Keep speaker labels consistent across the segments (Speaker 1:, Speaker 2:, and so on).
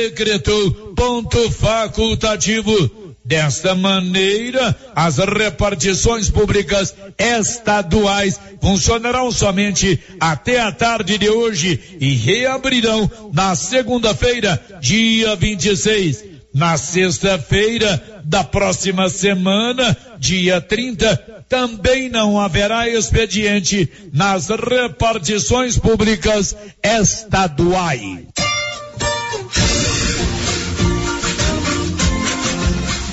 Speaker 1: decretou ponto facultativo. Desta maneira, as repartições públicas estaduais funcionarão somente até a tarde de hoje e reabrirão na segunda-feira, dia 26. Na sexta-feira da próxima semana, dia 30, também não haverá expediente nas repartições públicas estaduais.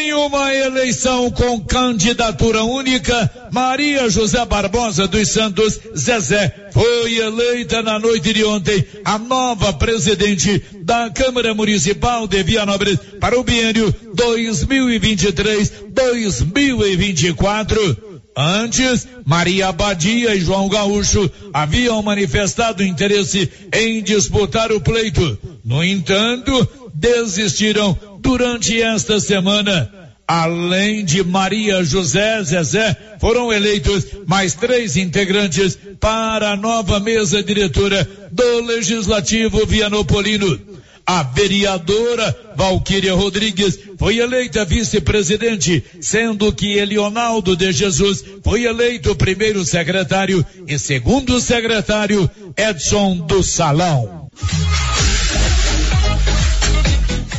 Speaker 1: Em uma eleição com candidatura única, Maria José Barbosa dos Santos Zezé foi eleita na noite de ontem a nova presidente da Câmara Municipal de Vianópolis para o biênio 2023-2024. Antes, Maria Badia e João Gaúcho haviam manifestado interesse em disputar o pleito. No entanto, desistiram durante esta semana. Além de Maria José Zezé, foram eleitos mais três integrantes para a nova mesa diretora do Legislativo Vianopolino. A vereadora Valquíria Rodrigues foi eleita vice-presidente, sendo que Elionaldo de Jesus foi eleito primeiro secretário e segundo secretário Edson do Salão.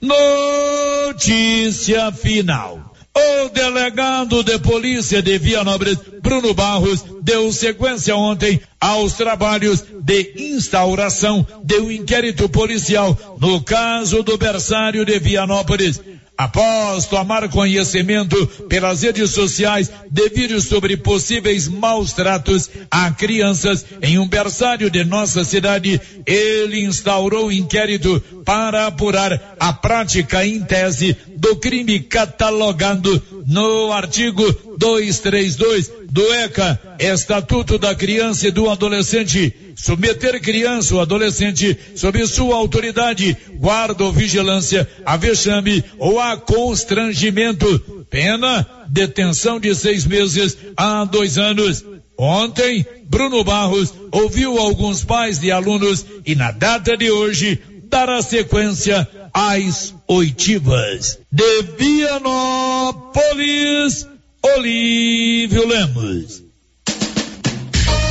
Speaker 1: Notícia final. O delegado de polícia de Vianópolis, Bruno Barros, deu sequência ontem aos trabalhos de instauração de um inquérito policial no caso do berçário de Vianópolis. Após tomar conhecimento pelas redes sociais de vídeos sobre possíveis maus tratos a crianças em um berçário de nossa cidade, ele instaurou inquérito para apurar a prática em tese do crime catalogado no artigo 232 do ECA, Estatuto da Criança e do Adolescente, submeter criança ou adolescente sob sua autoridade, guarda ou vigilância, a vexame ou a constrangimento, pena, detenção de seis meses a dois anos. Ontem, Bruno Barros ouviu alguns pais de alunos e na data de hoje dará sequência às oitivas. De Vianópolis, Olívio Lemos.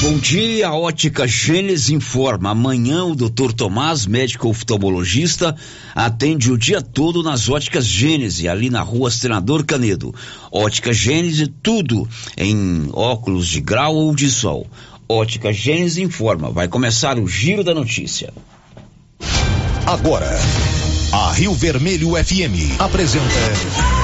Speaker 2: Bom dia, Ótica Gênesis informa. Amanhã o Dr. Tomás, médico oftalmologista, atende o dia todo nas Óticas Gênesis, ali na rua Senador Canedo. Ótica Gênesis, tudo em óculos de grau ou de sol. Ótica Gênesis informa. Vai começar o giro da notícia.
Speaker 3: Agora, a Rio Vermelho FM apresenta.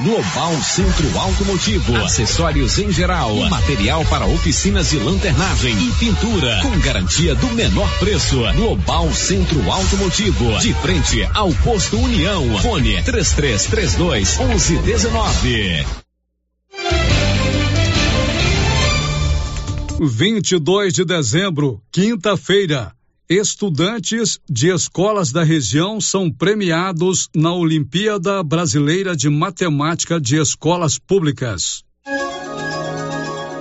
Speaker 4: Global Centro Automotivo, acessórios em geral, material para oficinas de lanternagem e pintura, com garantia do menor preço. Global Centro Automotivo, de frente ao posto União. Fone 3332 1119.
Speaker 5: 22 de dezembro, quinta-feira. Estudantes de escolas da região são premiados na Olimpíada Brasileira de Matemática de Escolas Públicas.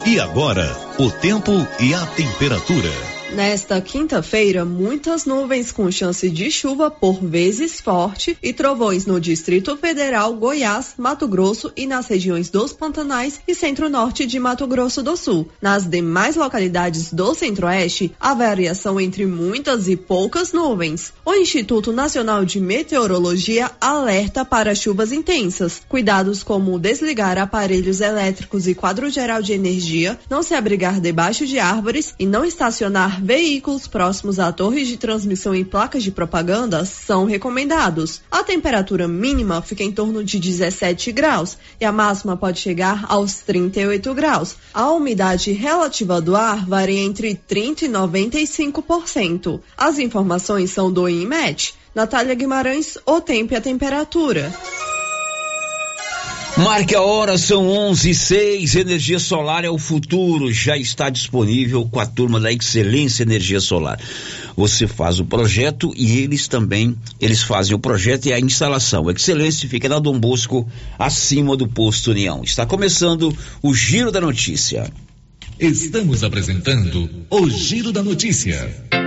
Speaker 3: E agora, o tempo e a temperatura.
Speaker 6: Nesta quinta-feira, muitas nuvens com chance de chuva por vezes forte e trovões no Distrito Federal, Goiás, Mato Grosso e nas regiões dos Pantanais e Centro-Norte de Mato Grosso do Sul. Nas demais localidades do Centro-Oeste, a variação entre muitas e poucas nuvens. O Instituto Nacional de Meteorologia alerta para chuvas intensas. Cuidados como desligar aparelhos elétricos e quadro geral de energia, não se abrigar debaixo de árvores e não estacionar veículos próximos a torres de transmissão e placas de propaganda são recomendados. A temperatura mínima fica em torno de 17 graus e a máxima pode chegar aos 38 graus. A umidade relativa do ar varia entre 30 e 95%. As informações são do INMET. Natália Guimarães, o tempo e a temperatura.
Speaker 2: Marque a hora, são 11 e 6. Energia solar é o futuro. Já está disponível com a turma da Excelência Energia Solar. Você faz o projeto e eles também, eles fazem o projeto e a instalação. Excelência fica na Dom Bosco, acima do posto União. Está começando o Giro da Notícia.
Speaker 4: Estamos apresentando o Giro da Notícia.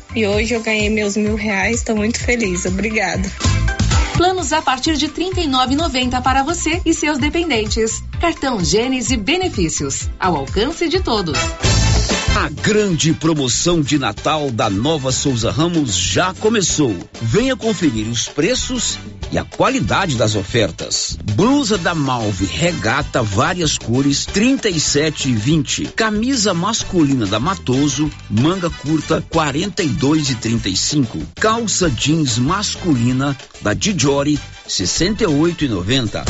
Speaker 7: e hoje eu ganhei meus mil reais. Estou muito feliz. Obrigada.
Speaker 8: Planos a partir de R$ 39,90 para você e seus dependentes. Cartão Gênesis Benefícios. Ao alcance de todos.
Speaker 2: A grande promoção de Natal da Nova Souza Ramos já começou. Venha conferir os preços e a qualidade das ofertas. Blusa da Malve regata várias cores 37 e 20. Camisa masculina da Matoso, manga curta 42 e 35. Calça jeans masculina da Dijori 68 e 90.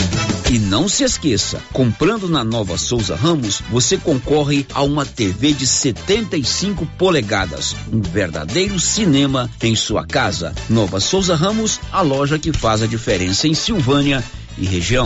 Speaker 2: E não se esqueça, comprando na Nova Souza Ramos, você concorre a uma TV de 75 polegadas, um verdadeiro cinema em sua casa. Nova Souza Ramos, a loja que faz a diferença em Silvânia e região.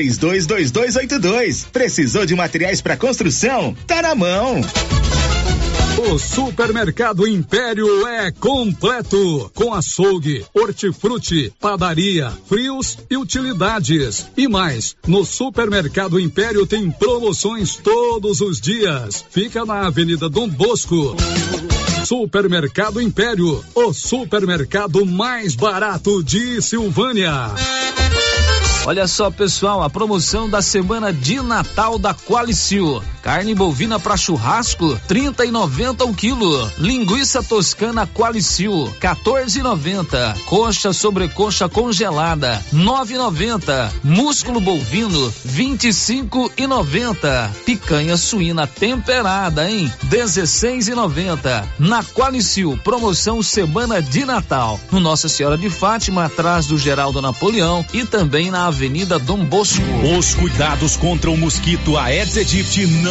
Speaker 9: 322282. Precisou de materiais para construção? Tá na mão.
Speaker 5: O Supermercado Império é completo, com açougue, hortifruti, padaria, frios e utilidades. E mais, no Supermercado Império tem promoções todos os dias. Fica na Avenida Dom Bosco. Supermercado Império, o supermercado mais barato de Silvânia.
Speaker 10: Olha só, pessoal, a promoção da semana de Natal da Qualicil.
Speaker 11: Carne bovina para churrasco, 30 e 90 o quilo. Linguiça toscana Qualicil, 14,90. Coxa sobre coxa congelada, 9,90. Músculo bovino, 25 e 90. Picanha suína temperada, hein? 16 e 90. Na Qualicil, promoção semana de Natal. No Nossa Senhora de Fátima, atrás do Geraldo Napoleão e também na Avenida Dom Bosco.
Speaker 12: Os cuidados contra o mosquito Aedes aegypti não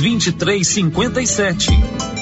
Speaker 11: 2357.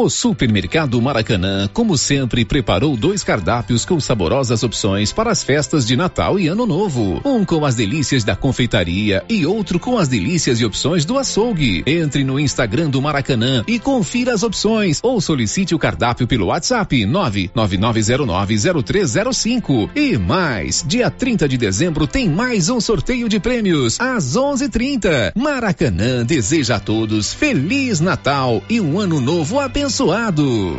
Speaker 13: O Supermercado Maracanã, como sempre, preparou dois cardápios com saborosas opções para as festas de Natal e Ano Novo. Um com as delícias da confeitaria e outro com as delícias e opções do açougue. Entre no Instagram do Maracanã e confira as opções ou solicite o cardápio pelo WhatsApp 999090305. E mais, dia 30 de dezembro tem mais um sorteio de prêmios às 11:30. Maracanã deseja a todos feliz Natal e um ano novo abençoado abençoado.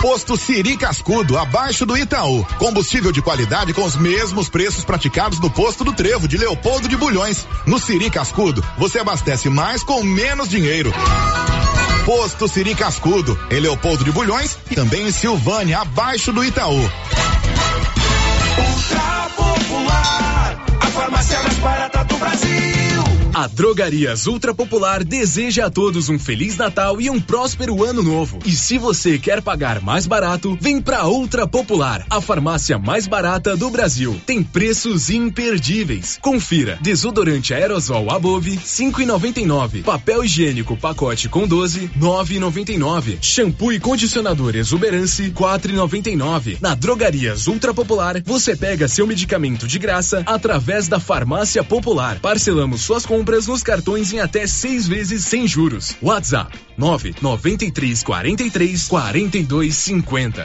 Speaker 14: Posto Siri Cascudo, abaixo do Itaú. Combustível de qualidade com os mesmos preços praticados no posto do Trevo de Leopoldo de Bulhões. No Siri Cascudo, você abastece mais com menos dinheiro. Posto Siri Cascudo, em Leopoldo de Bulhões e também em Silvânia, abaixo do Itaú.
Speaker 15: Ultra Popular, a farmácia mais barata do Brasil.
Speaker 16: A Drogarias Ultra Popular deseja a todos um feliz Natal e um próspero ano novo. E se você quer pagar mais barato, vem pra Ultra Popular, a farmácia mais barata do Brasil. Tem preços imperdíveis. Confira: desodorante aerosol Above 5,99, papel higiênico pacote com 12 9,99, shampoo e condicionador Exuberance 4,99. Na Drogarias Ultra Popular, você pega seu medicamento de graça através da Farmácia Popular. Parcelamos suas compras compras nos cartões em até seis vezes sem juros. WhatsApp 993 43 42 50.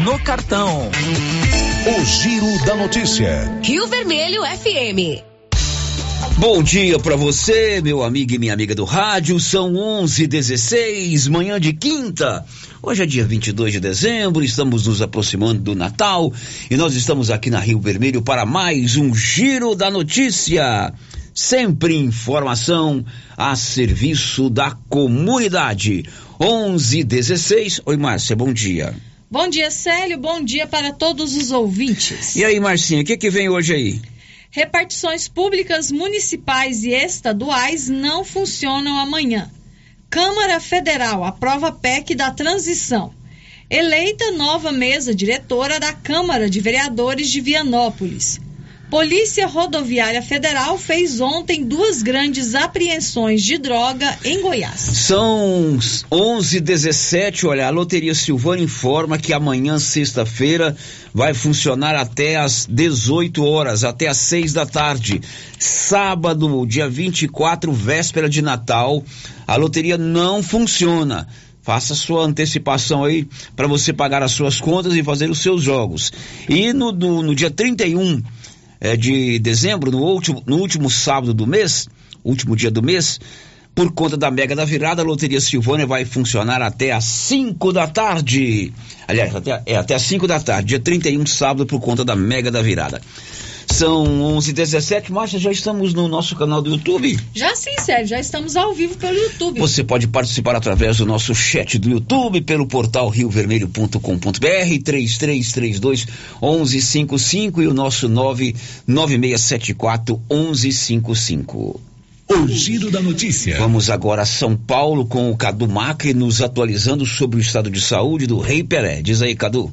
Speaker 11: no cartão.
Speaker 17: O Giro da Notícia.
Speaker 18: Rio Vermelho FM.
Speaker 2: Bom dia para você, meu amigo e minha amiga do rádio. São 11:16, manhã de quinta. Hoje é dia 22 de dezembro, estamos nos aproximando do Natal e nós estamos aqui na Rio Vermelho para mais um Giro da Notícia. Sempre informação a serviço da comunidade. 11:16. Oi, Márcia, bom dia.
Speaker 19: Bom dia, Célio. Bom dia para todos os ouvintes.
Speaker 2: E aí, Marcinha, o que que vem hoje aí?
Speaker 19: Repartições públicas municipais e estaduais não funcionam amanhã. Câmara Federal aprova PEC da transição. Eleita nova mesa diretora da Câmara de Vereadores de Vianópolis. Polícia Rodoviária Federal fez ontem duas grandes apreensões de droga em Goiás.
Speaker 2: São 11:17. Olha, a Loteria Silvana informa que amanhã, sexta-feira, vai funcionar até às 18 horas, até às 6 da tarde. Sábado, dia 24, véspera de Natal, a loteria não funciona. Faça sua antecipação aí para você pagar as suas contas e fazer os seus jogos. E no, no, no dia 31 é, de dezembro, no último, no último sábado do mês, último dia do mês, por conta da Mega da Virada, a Loteria Silvânia vai funcionar até às 5 da tarde. Aliás, até, é até às 5 da tarde, dia 31, sábado, por conta da Mega da Virada. São 11h17, Márcia, já estamos no nosso canal do YouTube?
Speaker 19: Já sim, Sérgio, já estamos ao vivo pelo YouTube.
Speaker 2: Você pode participar através do nosso chat do YouTube, pelo portal riovermelho.com.br, 3332 1155 e o nosso 99674 1155.
Speaker 17: O Giro da Notícia.
Speaker 2: Vamos agora a São Paulo com o Cadu Macri nos atualizando sobre o estado de saúde do Rei Pelé. Diz aí, Cadu.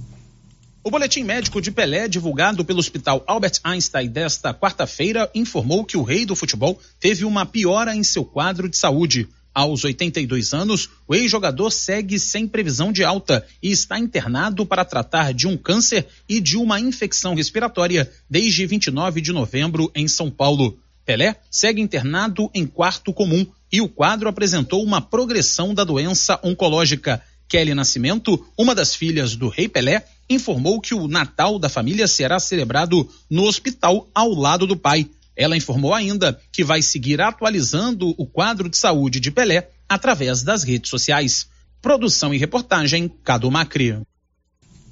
Speaker 20: O boletim médico de Pelé, divulgado pelo Hospital Albert Einstein desta quarta-feira, informou que o rei do futebol teve uma piora em seu quadro de saúde. Aos 82 anos, o ex-jogador segue sem previsão de alta e está internado para tratar de um câncer e de uma infecção respiratória desde 29 de novembro em São Paulo. Pelé segue internado em quarto comum e o quadro apresentou uma progressão da doença oncológica. Kelly Nascimento, uma das filhas do rei Pelé, informou que o Natal da família será celebrado no hospital ao lado do pai. Ela informou ainda que vai seguir atualizando o quadro de saúde de Pelé através das redes sociais. Produção e reportagem Cado Macri.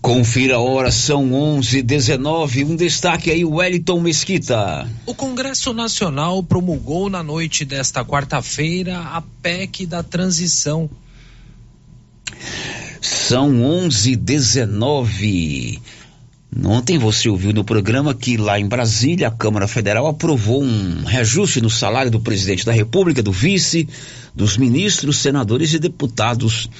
Speaker 2: Confira a hora, são 11:19. Um destaque aí, Wellington Mesquita.
Speaker 21: O Congresso Nacional promulgou na noite desta quarta-feira a PEC da transição.
Speaker 2: São 11:19. Ontem você ouviu no programa que lá em Brasília a Câmara Federal aprovou um reajuste no salário do presidente da República, do vice, dos ministros, senadores e deputados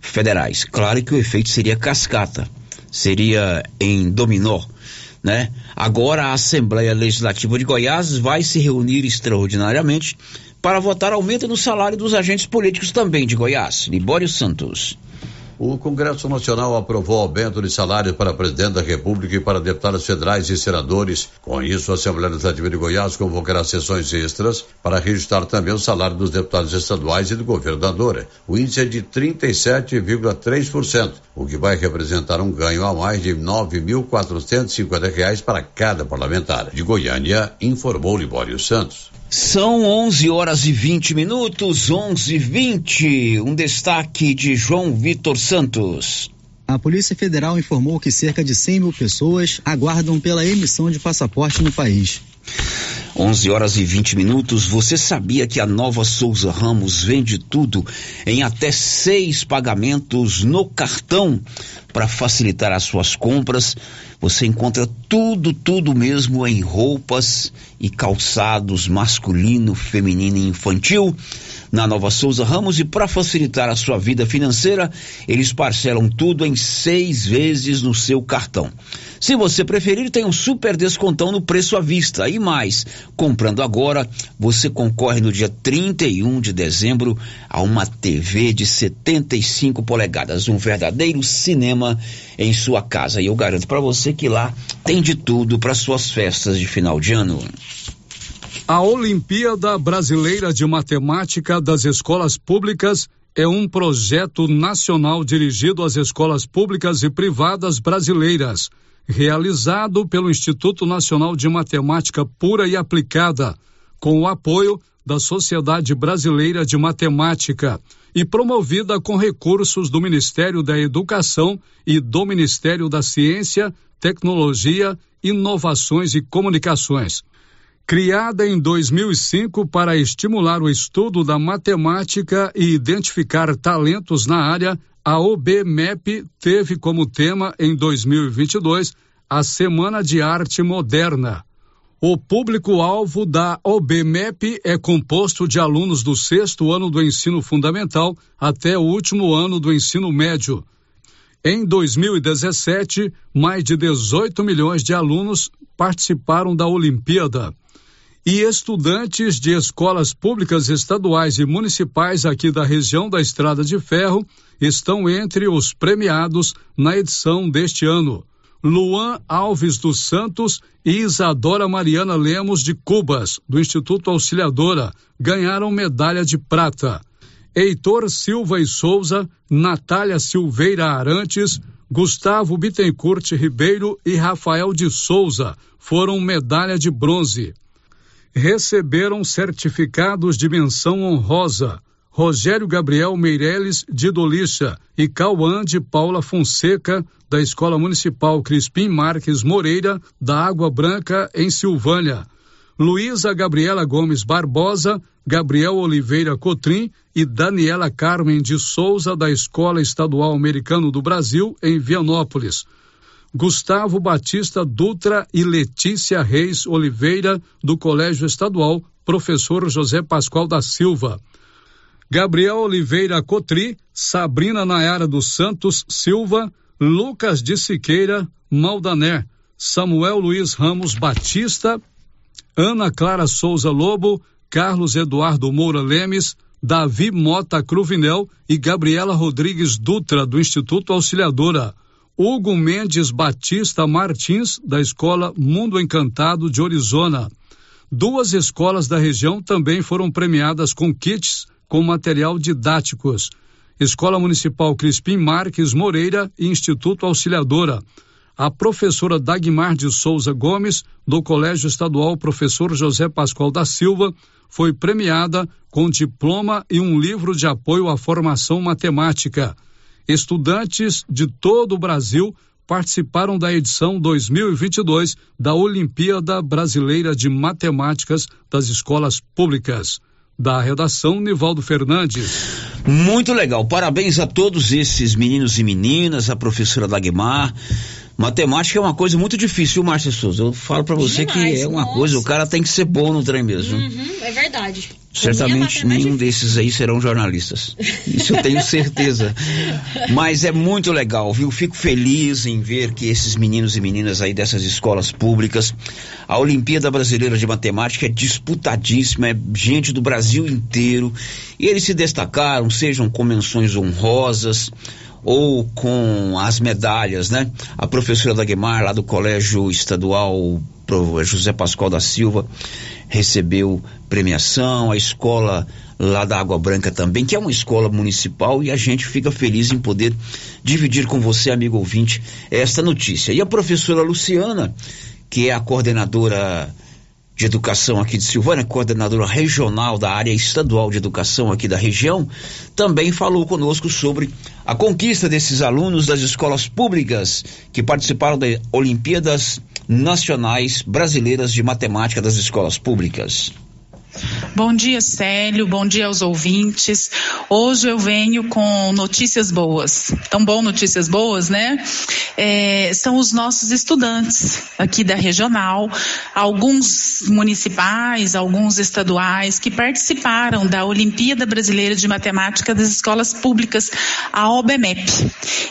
Speaker 2: federais. Claro que o efeito seria cascata. seria em Dominó, né? Agora a Assembleia Legislativa de Goiás vai se reunir extraordinariamente para votar aumento no salário dos agentes políticos também de Goiás. Libório Santos.
Speaker 14: O Congresso Nacional aprovou aumento de salários para presidente da República e para deputados federais e senadores. Com isso, a Assembleia Legislativa de Goiás convocará sessões extras para registrar também o salário dos deputados estaduais e do governador. O índice é de 37,3%, o que vai representar um ganho a mais de R$ 9.450 para cada parlamentar. De Goiânia, informou Libório Santos.
Speaker 2: São 11 horas e 20 minutos, 11 e 20. Um destaque de João Vitor Santos.
Speaker 22: A Polícia Federal informou que cerca de 100 mil pessoas aguardam pela emissão de passaporte no país.
Speaker 2: 11 horas e 20 minutos. Você sabia que a nova Souza Ramos vende tudo em até seis pagamentos no cartão para facilitar as suas compras? Você encontra tudo, tudo mesmo em roupas e calçados masculino, feminino e infantil na Nova Souza Ramos e para facilitar a sua vida financeira, eles parcelam tudo em seis vezes no seu cartão. Se você preferir, tem um super descontão no preço à vista. E mais, comprando agora, você concorre no dia 31 de dezembro a uma TV de 75 polegadas, um verdadeiro cinema em sua casa. E eu garanto para você que lá tem de tudo para suas festas de final de ano.
Speaker 5: A Olimpíada Brasileira de Matemática das Escolas Públicas é um projeto nacional dirigido às escolas públicas e privadas brasileiras realizado pelo Instituto Nacional de Matemática Pura e Aplicada, com o apoio da Sociedade Brasileira de Matemática e promovida com recursos do Ministério da Educação e do Ministério da Ciência, Tecnologia, Inovações e Comunicações. Criada em 2005 para estimular o estudo da matemática e identificar talentos na área, a OBMEP teve como tema em 2022 a Semana de Arte Moderna. O público-alvo da OBMEP é composto de alunos do sexto ano do ensino fundamental até o último ano do ensino médio. Em 2017, mais de 18 milhões de alunos participaram da Olimpíada e estudantes de escolas públicas estaduais e municipais aqui da região da Estrada de Ferro estão entre os premiados na edição deste ano. Luan Alves dos Santos e Isadora Mariana Lemos de Cubas, do Instituto Auxiliadora, ganharam medalha de prata. Heitor Silva e Souza, Natália Silveira Arantes, Gustavo Bittencourt Ribeiro e Rafael de Souza foram medalha de bronze receberam certificados de menção honrosa Rogério Gabriel Meireles de Dolicha e Cauã de Paula Fonseca, da Escola Municipal Crispim Marques Moreira, da Água Branca, em Silvânia. Luísa Gabriela Gomes Barbosa, Gabriel Oliveira Cotrim e Daniela Carmen de Souza, da Escola Estadual Americano do Brasil, em Vianópolis. Gustavo Batista Dutra e Letícia Reis Oliveira, do Colégio Estadual Professor José Pascoal da Silva. Gabriel Oliveira Cotri, Sabrina Nayara dos Santos Silva, Lucas de Siqueira Maldané, Samuel Luiz Ramos Batista, Ana Clara Souza Lobo, Carlos Eduardo Moura Lemes, Davi Mota Cruvinel e Gabriela Rodrigues Dutra, do Instituto Auxiliadora. Hugo Mendes Batista Martins, da Escola Mundo Encantado de Orizona. Duas escolas da região também foram premiadas com kits com material didáticos. Escola Municipal Crispim Marques Moreira e Instituto Auxiliadora. A professora Dagmar de Souza Gomes, do Colégio Estadual Professor José Pascoal da Silva, foi premiada com diploma e um livro de apoio à formação matemática. Estudantes de todo o Brasil participaram da edição 2022 da Olimpíada Brasileira de Matemáticas das Escolas Públicas. Da redação, Nivaldo Fernandes.
Speaker 2: Muito legal. Parabéns a todos esses meninos e meninas, a professora Dagmar, Matemática é uma coisa muito difícil, Márcia Souza. Eu falo para você Demais, que é uma nossa. coisa, o cara tem que ser bom no trem mesmo.
Speaker 19: Uhum, é verdade.
Speaker 2: Certamente nenhum desses aí serão jornalistas. Isso eu tenho certeza. Mas é muito legal, viu? Fico feliz em ver que esses meninos e meninas aí dessas escolas públicas, a Olimpíada Brasileira de Matemática é disputadíssima, é gente do Brasil inteiro. E eles se destacaram, sejam com menções honrosas ou com as medalhas, né? A professora Dagmar, lá do Colégio Estadual José Pascoal da Silva, recebeu premiação, a escola lá da Água Branca também, que é uma escola municipal e a gente fica feliz em poder dividir com você, amigo ouvinte, esta notícia. E a professora Luciana, que é a coordenadora de Educação aqui de Silvânia, coordenadora regional da área estadual de educação aqui da região, também falou conosco sobre a conquista desses alunos das escolas públicas que participaram das Olimpíadas Nacionais Brasileiras de Matemática das Escolas Públicas.
Speaker 23: Bom dia, Célio. Bom dia aos ouvintes. Hoje eu venho com notícias boas. Tão bom notícias boas, né? É, são os nossos estudantes aqui da regional, alguns municipais, alguns estaduais que participaram da Olimpíada Brasileira de Matemática das Escolas Públicas, a OBMEP.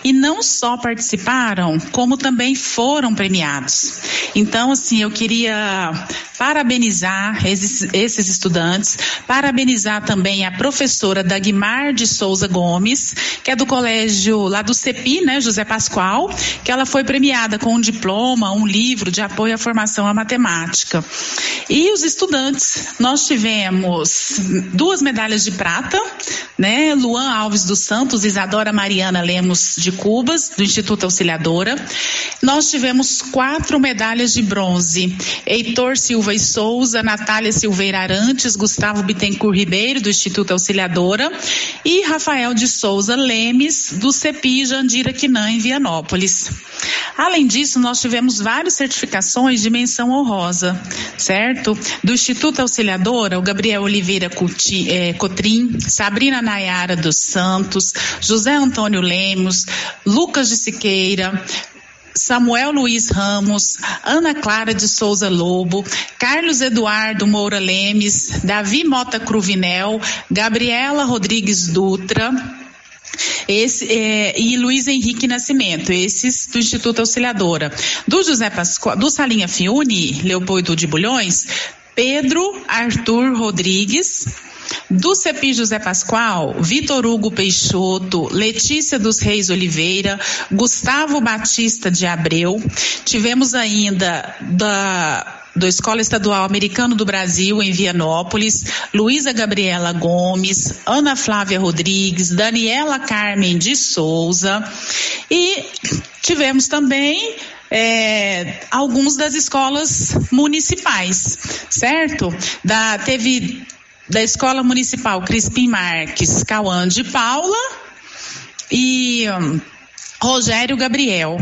Speaker 23: E não só participaram, como também foram premiados. Então, assim, eu queria parabenizar esses, esses estudantes, parabenizar também a professora Dagmar de Souza Gomes, que é do colégio lá do CEPI, né, José Pascoal, que ela foi premiada com um diploma, um livro de apoio à formação à matemática. E os estudantes, nós tivemos duas medalhas de prata, né, Luan Alves dos Santos, Isadora Mariana Lemos de Cubas, do Instituto Auxiliadora. Nós tivemos quatro medalhas de bronze, Heitor Silva e Souza, Natália Silveira Arantes, Gustavo Bittencourt Ribeiro, do Instituto Auxiliadora, e Rafael de Souza Lemes, do CEPI Jandira Quinã, em Vianópolis. Além disso, nós tivemos várias certificações de menção honrosa, certo? Do Instituto Auxiliadora, o Gabriel Oliveira Couti, é, Cotrim, Sabrina Nayara dos Santos, José Antônio Lemos, Lucas de Siqueira, Samuel Luiz Ramos, Ana Clara de Souza Lobo, Carlos Eduardo Moura Lemes, Davi Mota Cruvinel, Gabriela Rodrigues Dutra, esse, é, e Luiz Henrique Nascimento, esses do Instituto Auxiliadora. Do José Pascoal, do Salinha Fiune, Leopoldo de Bulhões, Pedro Arthur Rodrigues, do CEPI José Pascoal, Vitor Hugo Peixoto, Letícia dos Reis Oliveira, Gustavo Batista de Abreu. Tivemos ainda da da Escola Estadual Americano do Brasil, em Vianópolis, Luísa Gabriela Gomes, Ana Flávia Rodrigues, Daniela Carmen de Souza e tivemos também é, alguns das escolas municipais, certo? Da, teve da Escola Municipal Crispim Marques, Cauã de Paula e. Um, Rogério Gabriel,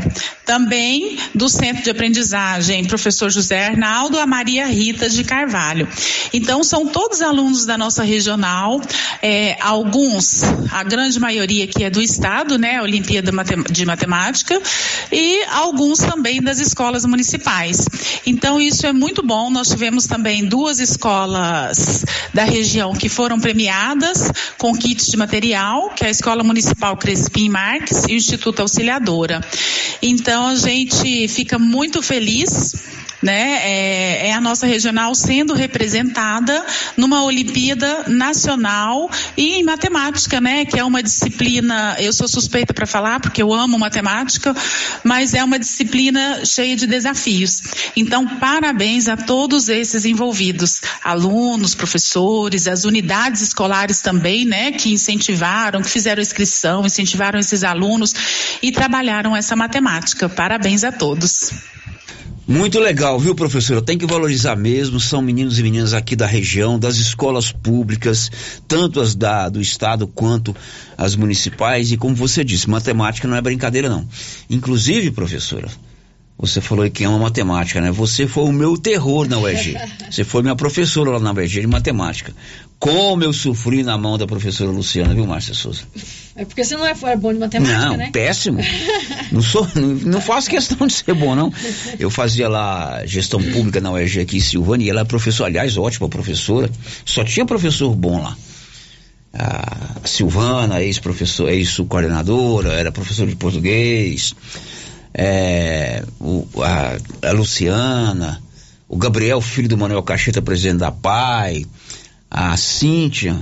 Speaker 23: também do Centro de Aprendizagem, professor José Arnaldo, a Maria Rita de Carvalho. Então, são todos alunos da nossa regional, é, alguns, a grande maioria que é do Estado, né, Olimpíada de Matemática, e alguns também das escolas municipais. Então, isso é muito bom. Nós tivemos também duas escolas da região que foram premiadas com kits de material, que é a Escola Municipal Crespim Marques e o Instituto Auxiliadora. Então, a gente fica muito feliz né? É, é, a nossa regional sendo representada numa Olimpíada Nacional e em matemática, né? Que é uma disciplina, eu sou suspeita para falar porque eu amo matemática, mas é uma disciplina cheia de desafios. Então, parabéns a todos esses envolvidos, alunos, professores, as unidades escolares também, né? Que incentivaram, que fizeram inscrição, incentivaram esses alunos e trabalharam essa matemática. Parabéns a todos.
Speaker 2: Muito legal, viu, professora? Tem que valorizar mesmo. São meninos e meninas aqui da região, das escolas públicas, tanto as da, do estado quanto as municipais. E como você disse, matemática não é brincadeira, não. Inclusive, professora, Você falou que ama matemática, né? Você foi o meu terror na UEG. Você foi minha professora lá na UEG de matemática. Como eu sofri na mão da professora Luciana, viu, Márcia Souza?
Speaker 19: É porque você não é, é bom de matemática,
Speaker 2: não,
Speaker 19: né?
Speaker 2: péssimo. não sou, não, não, faço questão de ser bom, não. Eu fazia lá gestão pública na UEG aqui em Silvânia e ela é professora, aliás, ótima professora. Só tinha professor bom lá. A Silvana, ex-professor, ex-coordenadora, era professor de português. É, o, a, a Luciana, o Gabriel, filho do Manuel Cacheta, presidente da PAI a Cíntia,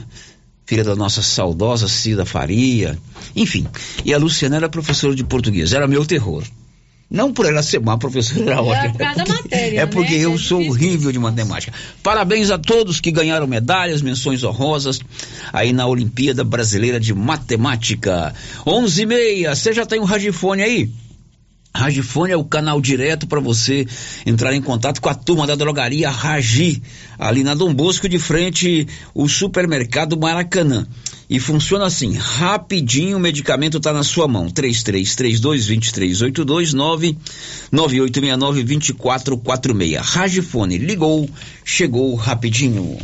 Speaker 2: filha da nossa saudosa Cida Faria, enfim. E a Luciana era professora de português, era meu terror. Não por ela ser uma professora era ótima. É por causa da matéria. É porque né? eu é sou horrível de matemática. Parabéns a todos que ganharam medalhas, menções honrosas aí na Olimpíada Brasileira de Matemática. 11 e meia, você já tem um radifone aí? Ragifone é o canal direto para você entrar em contato com a turma da drogaria Ragi, ali na Dom Bosco, de frente o supermercado Maracanã. E funciona assim, rapidinho o medicamento está na sua mão. 3332-2382, 99869-2446. Ragifone, ligou, chegou rapidinho.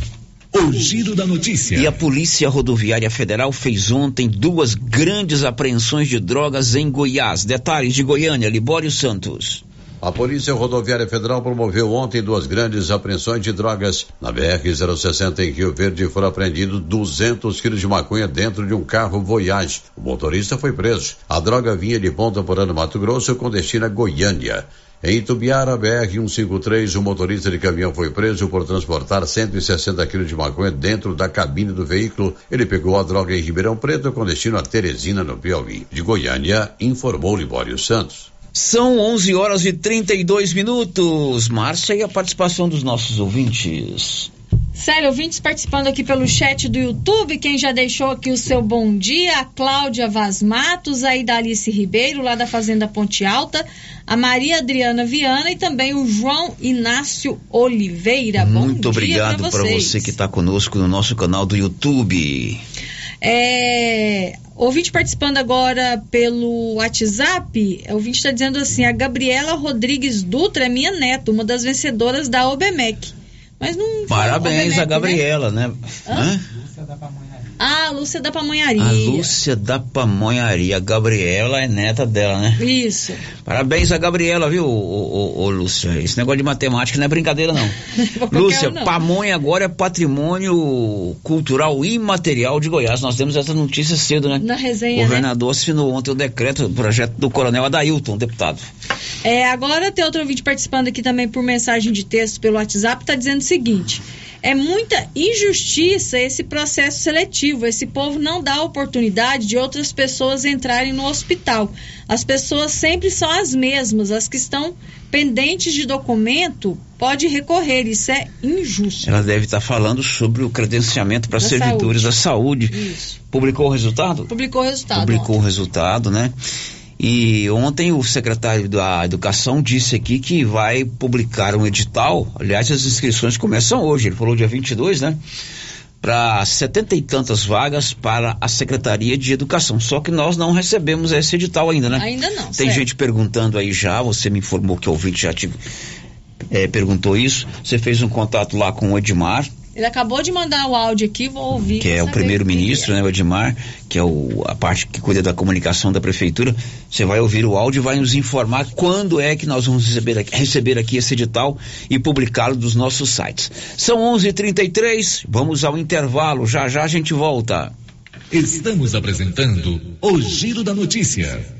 Speaker 3: O giro da notícia.
Speaker 2: E a Polícia Rodoviária Federal fez ontem duas grandes apreensões de drogas em Goiás. Detalhes de Goiânia, Libório Santos.
Speaker 14: A Polícia Rodoviária Federal promoveu ontem duas grandes apreensões de drogas. Na BR-060 em Rio Verde foram apreendidos 200 quilos de maconha dentro de um carro Voyage. O motorista foi preso. A droga vinha de Ponta Porã, Mato Grosso, com destino a Goiânia. Em Itubiara, BR-153, o motorista de caminhão foi preso por transportar 160 quilos de maconha dentro da cabine do veículo. Ele pegou a droga em Ribeirão Preto com destino a Teresina, no Piauí. De Goiânia, informou Libório Santos.
Speaker 2: São 11 horas e 32 minutos. Márcia e a participação dos nossos ouvintes.
Speaker 19: Sério, ouvintes participando aqui pelo chat do YouTube, quem já deixou aqui o seu bom dia, a Cláudia Vaz Matos, a Idalice Ribeiro, lá da Fazenda Ponte Alta, a Maria Adriana Viana e também o João Inácio Oliveira.
Speaker 2: Muito obrigado para você que está conosco no nosso canal do YouTube.
Speaker 19: É, ouvinte participando agora pelo WhatsApp, o ouvinte está dizendo assim: a Gabriela Rodrigues Dutra é minha neta, uma das vencedoras da OBMEC. Mas não.
Speaker 2: Parabéns a né? Gabriela, né? né?
Speaker 19: Ah, Lúcia da Pamonharia.
Speaker 2: A Lúcia da Pamonharia. A Gabriela é neta dela, né?
Speaker 19: Isso.
Speaker 2: Parabéns a Gabriela, viu, ô, ô, ô, Lúcia? Esse negócio de matemática não é brincadeira, não. Lúcia, um, não. Pamonha agora é patrimônio cultural imaterial de Goiás. Nós temos essa notícia cedo, né?
Speaker 19: Na resenha.
Speaker 2: O governador né? assinou ontem o decreto, o projeto do Coronel Adailton, deputado.
Speaker 19: É, agora tem outro ouvinte participando aqui também por mensagem de texto pelo WhatsApp, está dizendo o seguinte. É muita injustiça esse processo seletivo. Esse povo não dá oportunidade de outras pessoas entrarem no hospital. As pessoas sempre são as mesmas. As que estão pendentes de documento pode recorrer. Isso é injusto.
Speaker 2: Ela deve estar falando sobre o credenciamento para servidores saúde. da saúde. Isso. Publicou o resultado?
Speaker 19: Publicou o resultado.
Speaker 2: Publicou ontem. o resultado, né? E ontem o secretário da Educação disse aqui que vai publicar um edital. Aliás, as inscrições começam hoje. Ele falou dia 22, né? Para setenta e tantas vagas para a Secretaria de Educação. Só que nós não recebemos esse edital ainda, né?
Speaker 19: Ainda não.
Speaker 2: Tem certo. gente perguntando aí já. Você me informou que o ouvinte já te é, perguntou isso. Você fez um contato lá com o Edmar
Speaker 19: ele acabou de mandar o áudio aqui, vou ouvir.
Speaker 2: Que é o primeiro-ministro, né, o Edmar, que é o, a parte que cuida da comunicação da prefeitura. Você vai ouvir o áudio e vai nos informar quando é que nós vamos receber aqui, receber aqui esse edital e publicá-lo dos nossos sites. São 11:33. Vamos ao intervalo. Já já a gente volta.
Speaker 3: Estamos apresentando o Giro da Notícia.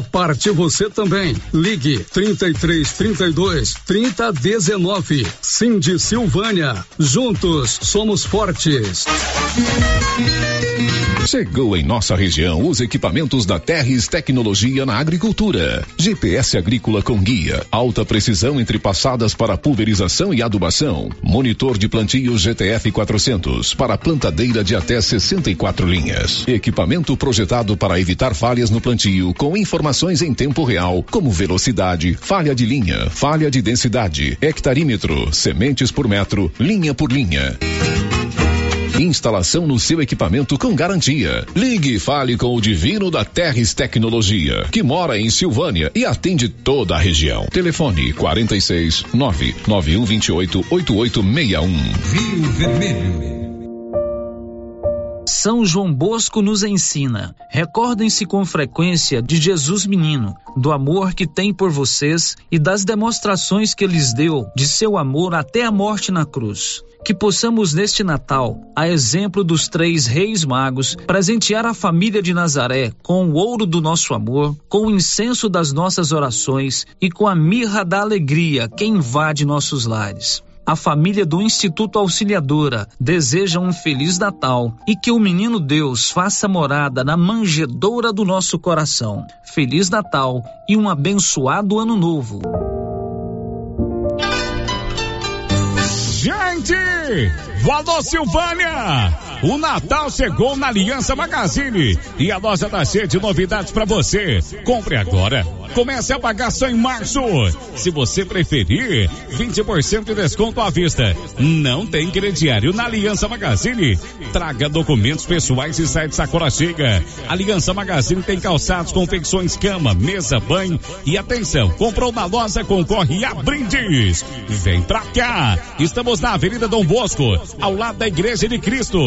Speaker 5: parte você também. Ligue 33 32 30 19. Cindy Silvânia. Juntos somos fortes.
Speaker 3: Chegou em nossa região os equipamentos da Terres Tecnologia na Agricultura. GPS agrícola com guia, alta precisão entre passadas para pulverização e adubação. Monitor de plantio GTF 400 para plantadeira de até 64 linhas. Equipamento projetado para evitar falhas no plantio com informações em tempo real, como velocidade, falha de linha, falha de densidade, hectarímetro, sementes por metro, linha por linha. Instalação no seu equipamento com garantia. Ligue e fale com o Divino da Terres Tecnologia, que mora em Silvânia e atende toda a região. Telefone 46 99128 8861.
Speaker 24: Rio Vermelho.
Speaker 11: São João Bosco nos ensina: recordem-se com frequência de Jesus menino, do amor que tem por vocês e das demonstrações que lhes deu de seu amor até a morte na cruz. Que possamos neste Natal, a exemplo dos três reis magos, presentear a família de Nazaré com o ouro do nosso amor, com o incenso das nossas orações e com a mirra da alegria que invade nossos lares. A família do Instituto Auxiliadora deseja um feliz Natal e que o menino Deus faça morada na manjedoura do nosso coração. Feliz Natal e um abençoado Ano Novo.
Speaker 25: Gente! Valor Silvânia! O Natal chegou na Aliança Magazine e a loja tá cheia de novidades para você. Compre agora. Comece a pagar só em março. Se você preferir, 20% de desconto à vista. Não tem crediário na Aliança Magazine. Traga documentos pessoais e sai de sacola chega. Aliança Magazine tem calçados, confecções, cama, mesa, banho e atenção, comprou na loja, concorre a brindes. Vem pra cá. Estamos na Avenida Dom Bosco, ao lado da Igreja de Cristo.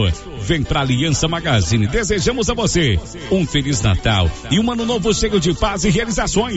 Speaker 25: Vem pra Aliança Magazine. Desejamos a você um Feliz Natal e um ano novo cheio de paz e realizações.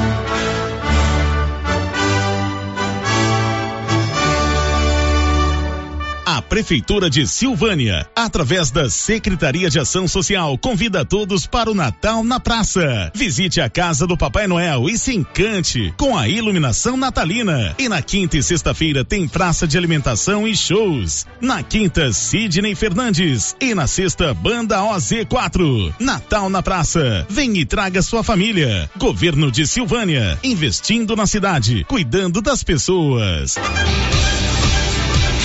Speaker 26: Prefeitura de Silvânia, através da Secretaria de Ação Social, convida todos para o Natal na Praça. Visite a casa do Papai Noel e se encante com a iluminação natalina. E na quinta e sexta-feira tem praça de alimentação e shows. Na quinta, Sidney Fernandes. E na sexta, Banda OZ4. Natal na Praça. Vem e traga sua família. Governo de Silvânia, investindo na cidade, cuidando das pessoas.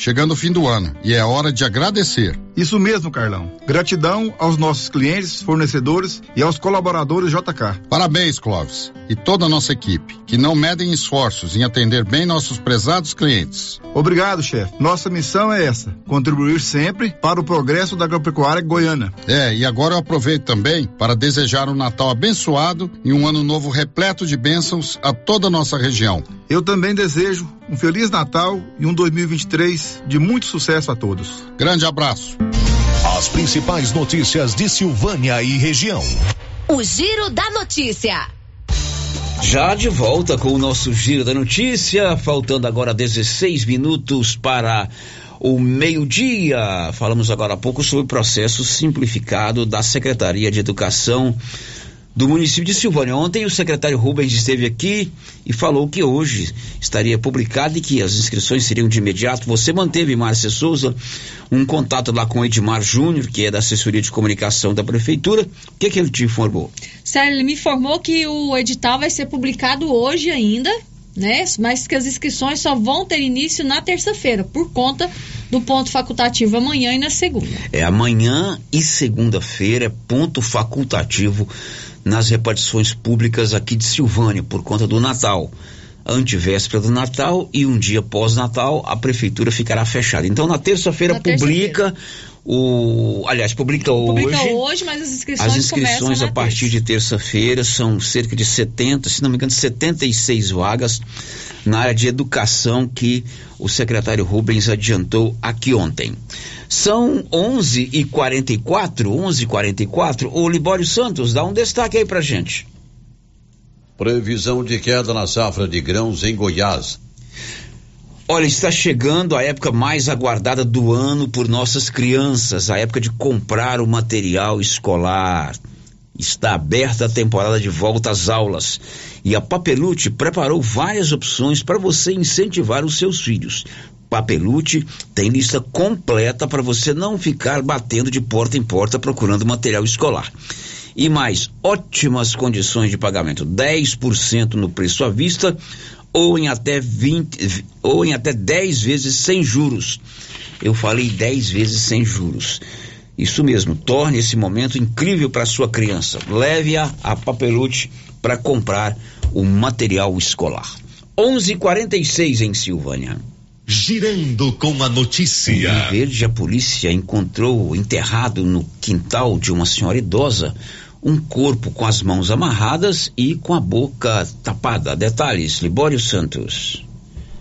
Speaker 27: chegando o fim do ano e é hora de agradecer.
Speaker 28: Isso mesmo, Carlão. Gratidão aos nossos clientes, fornecedores e aos colaboradores JK.
Speaker 27: Parabéns, Clóvis, e toda a nossa equipe, que não medem esforços em atender bem nossos prezados clientes.
Speaker 28: Obrigado, chefe. Nossa missão é essa: contribuir sempre para o progresso da agropecuária goiana.
Speaker 27: É, e agora eu aproveito também para desejar um Natal abençoado e um ano novo repleto de bênçãos a toda a nossa região.
Speaker 28: Eu também desejo um feliz Natal e um 2023 de muito sucesso a todos.
Speaker 27: Grande abraço.
Speaker 13: As principais notícias de Silvânia e região.
Speaker 18: O Giro da Notícia.
Speaker 2: Já de volta com o nosso Giro da Notícia, faltando agora 16 minutos para o meio-dia. Falamos agora há pouco sobre o processo simplificado da Secretaria de Educação do município de Silvânia. Ontem o secretário Rubens esteve aqui e falou que hoje estaria publicado e que as inscrições seriam de imediato. Você manteve, Márcia Souza, um contato lá com o Edmar Júnior, que é da assessoria de comunicação da prefeitura. O que, que ele te informou?
Speaker 19: Sério, ele me informou que o edital vai ser publicado hoje ainda, né? Mas que as inscrições só vão ter início na terça-feira, por conta do ponto facultativo amanhã e na segunda.
Speaker 2: É amanhã e segunda-feira, é ponto facultativo nas repartições públicas aqui de Silvânia, por conta do Natal. Antivéspera do Natal e um dia pós-Natal, a prefeitura ficará fechada. Então, na terça-feira, publica o. Aliás, publica,
Speaker 19: Publica
Speaker 2: hoje.
Speaker 19: hoje, mas as inscrições,
Speaker 2: As inscrições
Speaker 19: começam
Speaker 2: a partir de terça-feira são cerca de 70, se não me engano, 76 vagas na área de educação que o secretário Rubens adiantou aqui ontem. São 11 e 44 11 e 44 O Libório Santos, dá um destaque aí pra gente.
Speaker 14: Previsão de queda na safra de grãos em Goiás.
Speaker 2: Olha, está chegando a época mais aguardada do ano por nossas crianças, a época de comprar o material escolar. Está aberta a temporada de volta às aulas e a Papelute preparou várias opções para você incentivar os seus filhos. Papelute tem lista completa para você não ficar batendo de porta em porta procurando material escolar. E mais, ótimas condições de pagamento: 10% no preço à vista ou em até 20 ou em até 10 vezes sem juros. Eu falei 10 vezes sem juros. Isso mesmo, torne esse momento incrível para sua criança. Leve-a a Papelute para comprar o material escolar. 11:46 em Silvânia.
Speaker 29: Girando com a notícia.
Speaker 2: Em Verde, a polícia encontrou enterrado no quintal de uma senhora idosa um corpo com as mãos amarradas e com a boca tapada. Detalhes, Libório Santos.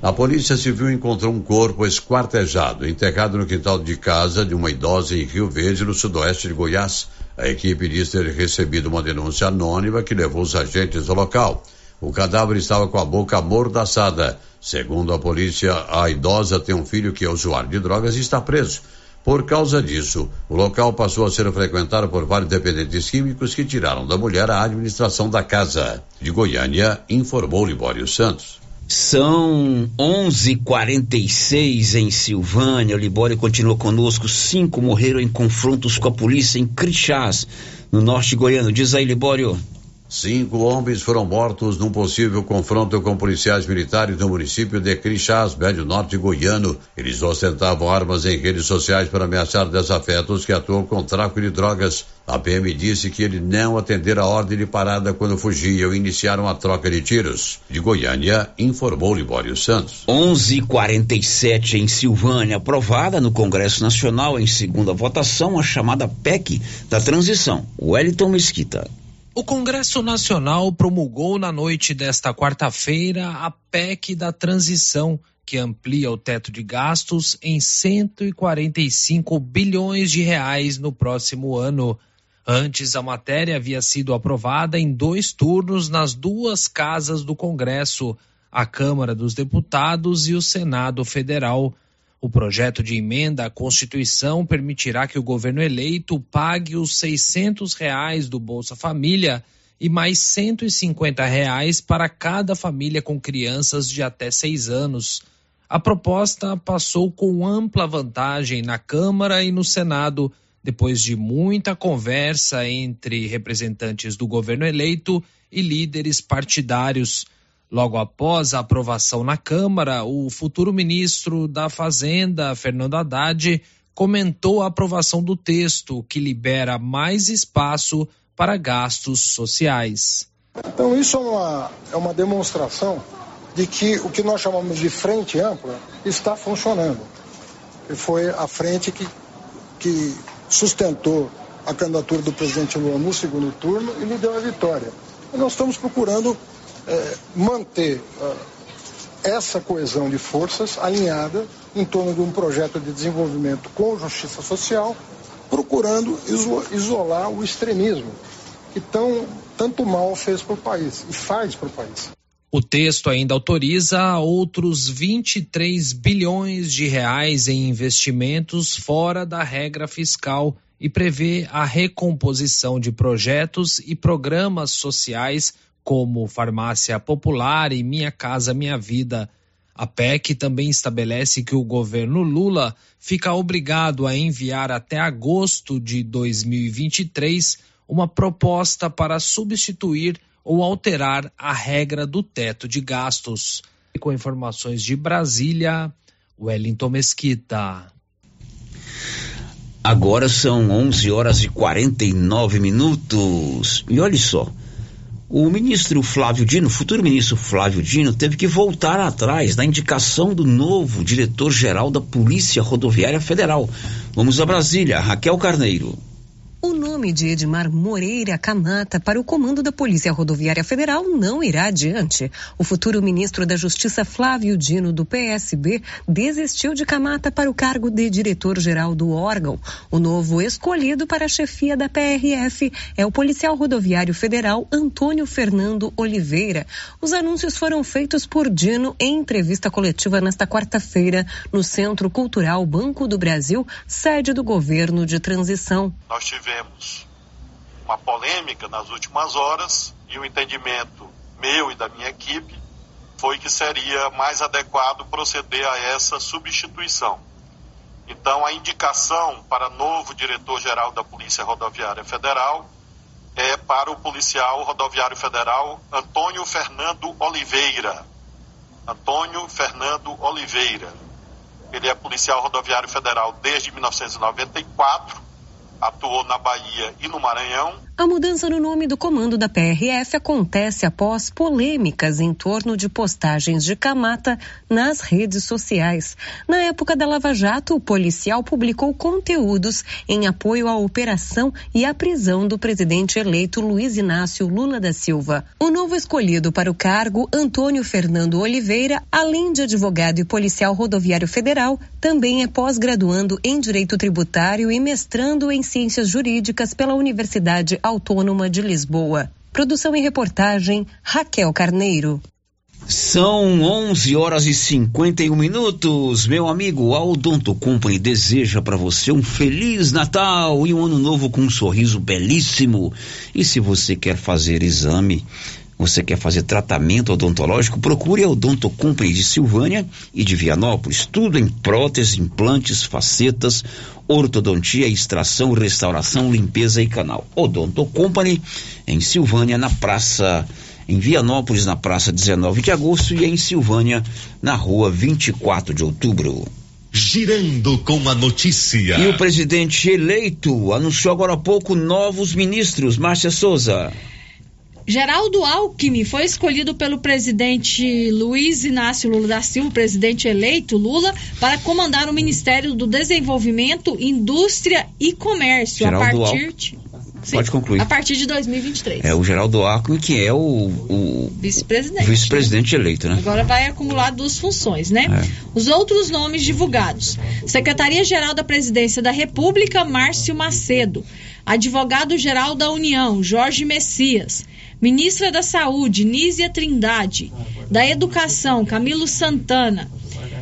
Speaker 14: A Polícia Civil encontrou um corpo esquartejado, enterrado no quintal de casa de uma idosa em Rio Verde, no sudoeste de Goiás. A equipe diz ter recebido uma denúncia anônima que levou os agentes ao local. O cadáver estava com a boca amordaçada. Segundo a polícia, a idosa tem um filho que é usuário de drogas e está preso. Por causa disso, o local passou a ser frequentado por vários dependentes químicos que tiraram da mulher a administração da casa. De Goiânia, informou Libório Santos.
Speaker 2: São 11:46 em Silvânia. O Libório continua conosco. Cinco morreram em confrontos com a polícia em Crixás, no norte goiano. Diz aí, Libório.
Speaker 14: Cinco homens foram mortos num possível confronto com policiais militares no município de Crixás, médio norte goiano. Eles ostentavam armas em redes sociais para ameaçar desafetos que atuam com tráfico de drogas. A PM disse que ele não atendera a ordem de parada quando fugiam e iniciaram a troca de tiros. De Goiânia, informou Libório Santos.
Speaker 2: 11:47 em Silvânia, aprovada no Congresso Nacional em segunda votação a chamada PEC da transição. Wellington Mesquita.
Speaker 21: O Congresso Nacional promulgou na noite desta quarta-feira a PEC da transição, que amplia o teto de gastos em 145 bilhões de reais no próximo ano. Antes, a matéria havia sido aprovada em dois turnos nas duas casas do Congresso, a Câmara dos Deputados e o Senado Federal. O projeto de emenda à Constituição permitirá que o governo eleito pague os 600 reais do Bolsa Família e mais 150 reais para cada família com crianças de até seis anos. A proposta passou com ampla vantagem na Câmara e no Senado, depois de muita conversa entre representantes do governo eleito e líderes partidários. Logo após a aprovação na Câmara, o futuro ministro da Fazenda, Fernando Haddad, comentou a aprovação do texto, que libera mais espaço para gastos sociais.
Speaker 30: Então, isso é uma, é uma demonstração de que o que nós chamamos de frente ampla está funcionando. E foi a frente que, que sustentou a candidatura do presidente Lula no segundo turno e lhe deu a vitória. E nós estamos procurando é, manter é, essa coesão de forças alinhada em torno de um projeto de desenvolvimento com justiça social, procurando isolar o extremismo que tão, tanto mal fez para o país e faz para o país.
Speaker 21: O texto ainda autoriza outros 23 bilhões de reais em investimentos fora da regra fiscal e prevê a recomposição de projetos e programas sociais como Farmácia Popular e Minha Casa Minha Vida. A PEC também estabelece que o governo Lula fica obrigado a enviar até agosto de 2023 uma proposta para substituir ou alterar a regra do teto de gastos. E com informações de Brasília, Wellington Mesquita.
Speaker 2: Agora são 11 horas e 49 minutos. E olha só, o ministro Flávio Dino, futuro ministro Flávio Dino, teve que voltar atrás na indicação do novo diretor-geral da Polícia Rodoviária Federal. Vamos a Brasília, Raquel Carneiro.
Speaker 31: O nome de Edmar Moreira Camata para o comando da Polícia Rodoviária Federal não irá adiante. O futuro ministro da Justiça Flávio Dino, do PSB, desistiu de Camata para o cargo de diretor-geral do órgão. O novo escolhido para a chefia da PRF é o policial rodoviário federal Antônio Fernando Oliveira. Os anúncios foram feitos por Dino em entrevista coletiva nesta quarta-feira no Centro Cultural Banco do Brasil, sede do governo de transição.
Speaker 30: Nós tivemos tivemos uma polêmica nas últimas horas e o entendimento meu e da minha equipe foi que seria mais adequado proceder a essa substituição. Então, a indicação para novo diretor-geral da Polícia Rodoviária Federal é para o policial rodoviário federal Antônio Fernando Oliveira. Antônio Fernando Oliveira. Ele é policial rodoviário federal desde 1994 atuou na Bahia e no Maranhão.
Speaker 31: A mudança no nome do comando da PRF acontece após polêmicas em torno de postagens de Camata nas redes sociais. Na época da Lava Jato, o policial publicou conteúdos em apoio à operação e à prisão do presidente eleito Luiz Inácio Lula da Silva. O novo escolhido para o cargo, Antônio Fernando Oliveira, além de advogado e policial rodoviário federal, também é pós-graduando em Direito Tributário e mestrando em Ciências Jurídicas pela Universidade Autônoma de Lisboa. Produção e reportagem Raquel Carneiro.
Speaker 2: São 11 horas e 51 minutos. Meu amigo Aldonto Company deseja para você um feliz Natal e um ano novo com um sorriso belíssimo. E se você quer fazer exame, você quer fazer tratamento odontológico, procure a Odonto Company de Silvânia e de Vianópolis. Tudo em próteses, implantes, facetas, ortodontia, extração, restauração, limpeza e canal. Odonto Company em Silvânia, na praça em Vianópolis, na praça 19 de agosto e em Silvânia, na rua 24 de outubro.
Speaker 29: Girando com a notícia.
Speaker 2: E o presidente eleito anunciou agora há pouco novos ministros. Márcia Souza.
Speaker 19: Geraldo Alckmin foi escolhido pelo presidente Luiz Inácio Lula da Silva, presidente eleito Lula, para comandar o Ministério do Desenvolvimento, Indústria e Comércio
Speaker 2: Geraldo
Speaker 19: a partir de...
Speaker 2: Sim, Pode concluir.
Speaker 19: A partir de 2023.
Speaker 2: É o Geraldo Alckmin que é o, o
Speaker 19: vice-presidente.
Speaker 2: Vice-presidente eleito, né?
Speaker 19: Agora vai acumular duas funções, né? É. Os outros nomes divulgados: Secretaria-Geral da Presidência da República, Márcio Macedo. Advogado-Geral da União, Jorge Messias. Ministra da Saúde, Nízia Trindade. Da Educação, Camilo Santana.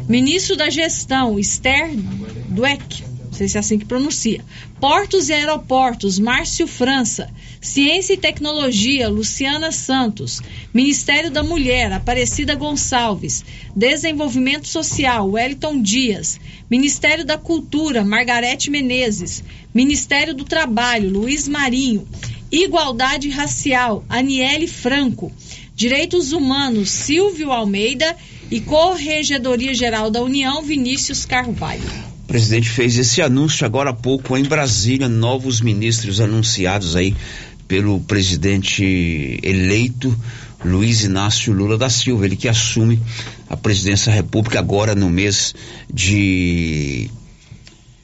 Speaker 19: Ministro da Gestão, Esther Dweck. Sei se é assim que pronuncia. Portos e Aeroportos, Márcio França. Ciência e Tecnologia, Luciana Santos. Ministério da Mulher, Aparecida Gonçalves. Desenvolvimento Social, Wellington Dias. Ministério da Cultura, Margarete Menezes. Ministério do Trabalho, Luiz Marinho. Igualdade Racial, Aniele Franco. Direitos Humanos, Silvio Almeida. E Corregedoria Geral da União, Vinícius Carvalho.
Speaker 2: O presidente fez esse anúncio agora há pouco em Brasília, novos ministros anunciados aí pelo presidente eleito Luiz Inácio Lula da Silva, ele que assume a presidência da República agora no mês de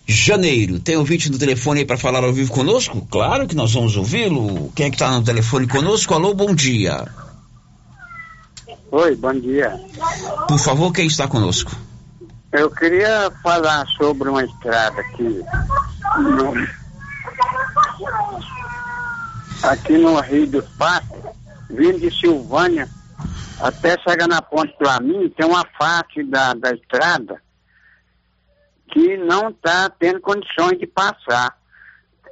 Speaker 2: janeiro. Tem ouvinte no telefone aí para falar ao vivo conosco? Claro que nós vamos ouvi-lo. Quem é que está no telefone conosco? Alô, bom dia.
Speaker 32: Oi, bom dia.
Speaker 2: Por favor, quem está conosco?
Speaker 32: Eu queria falar sobre uma estrada aqui no, aqui no Rio do Pato, vindo de Silvânia Até chegar na ponte do Amin, tem uma parte da, da estrada que não está tendo condições de passar.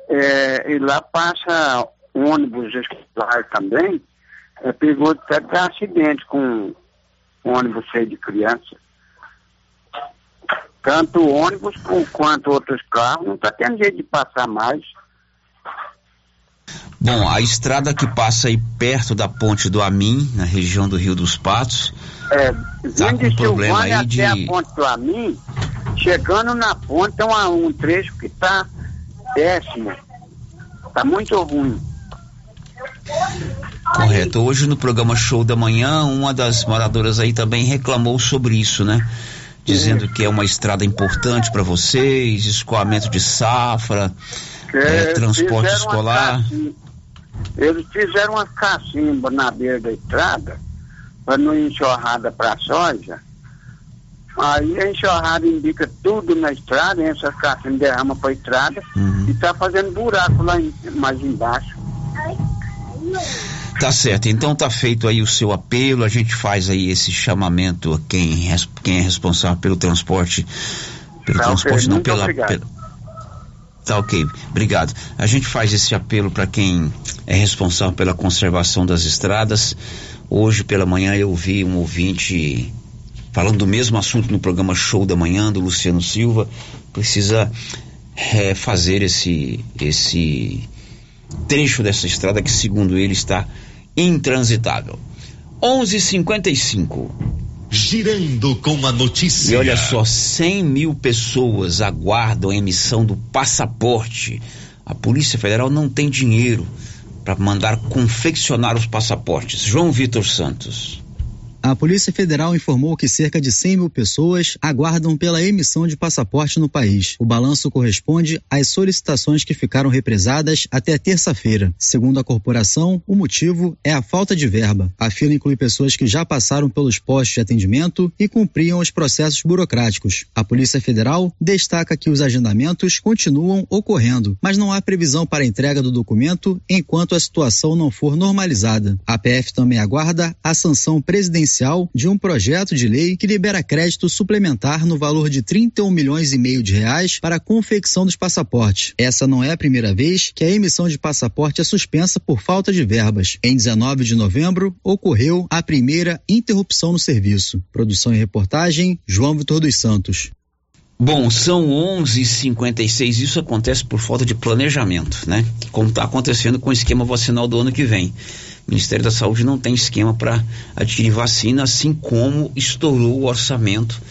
Speaker 32: É, e lá passa ônibus escolar também. É perigoso até acidente com um ônibus cheio de crianças. Tanto ônibus quanto outros carros, não está tendo jeito de passar mais.
Speaker 2: Bom, a estrada que passa aí perto da ponte do Amin, na região do Rio dos Patos,
Speaker 32: é,
Speaker 2: tá com problema aí de...
Speaker 32: até a ponte do Amin, chegando na ponte é uma, um trecho que está péssimo. Está muito ruim.
Speaker 2: Correto. Hoje no programa Show da Manhã, uma das moradoras aí também reclamou sobre isso, né? Dizendo que é uma estrada importante para vocês, escoamento de safra, é, é, transporte escolar.
Speaker 32: Eles fizeram uma cacimba na beira da estrada para não enxurrada para a soja. Aí a enxurrada indica tudo na estrada, essa cacimba derrama para a estrada uhum. e está fazendo buraco lá em, mais embaixo.
Speaker 2: Tá certo, então tá feito aí o seu apelo, a gente faz aí esse chamamento a quem, quem é responsável pelo transporte, pelo tá, transporte não pela, pela, Tá ok, obrigado. A gente faz esse apelo para quem é responsável pela conservação das estradas. Hoje pela manhã eu vi um ouvinte falando do mesmo assunto no programa Show da Manhã do Luciano Silva. Precisa é, fazer esse esse trecho dessa estrada que segundo ele está intransitável. 11:55
Speaker 29: Girando com a notícia.
Speaker 2: E olha só, 100 mil pessoas aguardam a emissão do passaporte. A Polícia Federal não tem dinheiro para mandar confeccionar os passaportes. João Vitor Santos.
Speaker 33: A Polícia Federal informou que cerca de 100 mil pessoas aguardam pela emissão de passaporte no país. O balanço corresponde às solicitações que ficaram represadas até terça-feira. Segundo a corporação, o motivo é a falta de verba. A fila inclui pessoas que já passaram pelos postos de atendimento e cumpriam os processos burocráticos. A Polícia Federal destaca que os agendamentos continuam ocorrendo, mas não há previsão para a entrega do documento enquanto a situação não for normalizada. A PF também aguarda a sanção presidencial de um projeto de lei que libera crédito suplementar no valor de 31 milhões e meio de reais para a confecção dos passaportes. Essa não é a primeira vez que a emissão de passaporte é suspensa por falta de verbas. Em 19 de novembro, ocorreu a primeira interrupção no serviço. Produção e reportagem, João Vitor dos Santos.
Speaker 2: Bom, são 11:56. Isso acontece por falta de planejamento, né? Como está acontecendo com o esquema vacinal do ano que vem. O Ministério da Saúde não tem esquema para adquirir vacina, assim como estourou o orçamento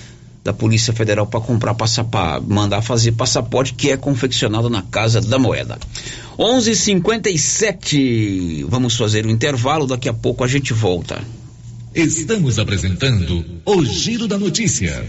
Speaker 2: da Polícia Federal para comprar passaporte, mandar fazer passaporte que é confeccionado na Casa da Moeda. 11:57. Vamos fazer um intervalo, daqui a pouco a gente volta.
Speaker 29: Estamos apresentando o Giro da Notícia.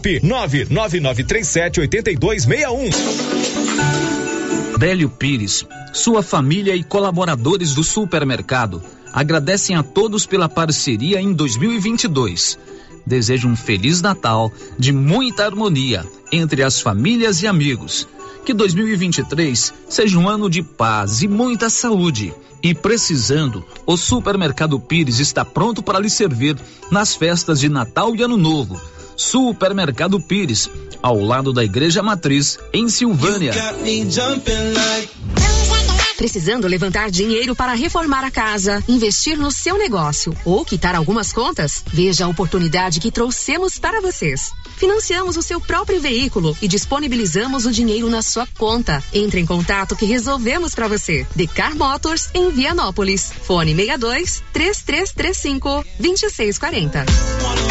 Speaker 34: 999378261.
Speaker 11: Bélio Pires, sua família e colaboradores do supermercado agradecem a todos pela parceria em 2022. Desejo um feliz Natal de muita harmonia entre as famílias e amigos. Que 2023 seja um ano de paz e muita saúde. E precisando, o Supermercado Pires está pronto para lhe servir nas festas de Natal e Ano Novo. Supermercado Pires, ao lado da Igreja Matriz, em Silvânia.
Speaker 8: Precisando levantar dinheiro para reformar a casa, investir no seu negócio ou quitar algumas contas? Veja a oportunidade que trouxemos para vocês. Financiamos o seu próprio veículo e disponibilizamos o dinheiro na sua conta. Entre em contato que resolvemos para você. Decar Motors em Vianópolis. Fone 62 3335 2640.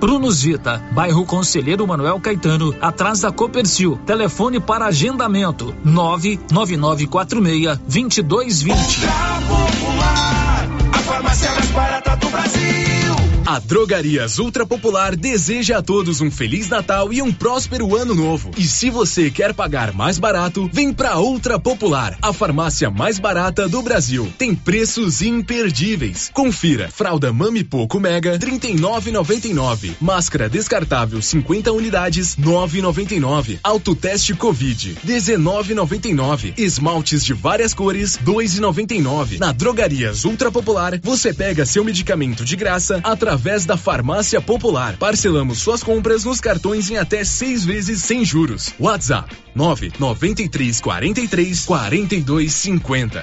Speaker 11: Prunus Vita, bairro Conselheiro Manuel Caetano, atrás da Copercil. Telefone para agendamento: 99946 2220.
Speaker 16: A farmácia mais barata do Brasil. A Drogarias Ultra Popular deseja a todos um feliz Natal e um próspero ano novo. E se você quer pagar mais barato, vem pra Ultra Popular, a farmácia mais barata do Brasil. Tem preços imperdíveis. Confira: fralda Mami Poco Mega 39,99, máscara descartável 50 unidades 9,99, autoteste Covid 19,99, esmaltes de várias cores 2,99. Na Drogarias Ultra Popular, você pega seu medicamento de graça através da Farmácia Popular. Parcelamos suas compras nos cartões em até seis vezes sem juros. WhatsApp 993 43 42 50.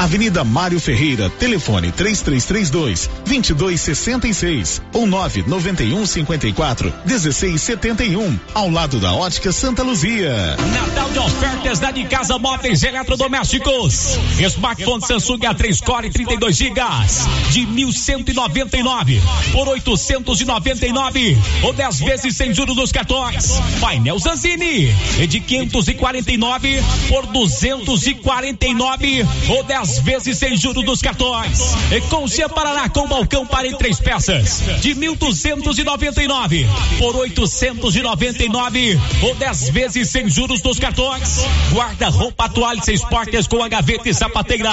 Speaker 35: Avenida Mário Ferreira, telefone 3332 2266 ou 991 54 1671, ao lado da Ótica Santa Luzia.
Speaker 36: Natal de ofertas da de casa móveis eletrodomésticos. Smartphone Samsung A3 Core 32 GB de 1199 por 899 ou 10 vezes sem juros nos cartões. Painel Zanzini de 549 por 249 ou 10 vezes sem juros dos cartões. E com Paraná com balcão para em três peças de 1.299 por 899 ou 10 vezes sem juros dos cartões. Guarda-roupa toalha seis portas com a gaveta e sapateira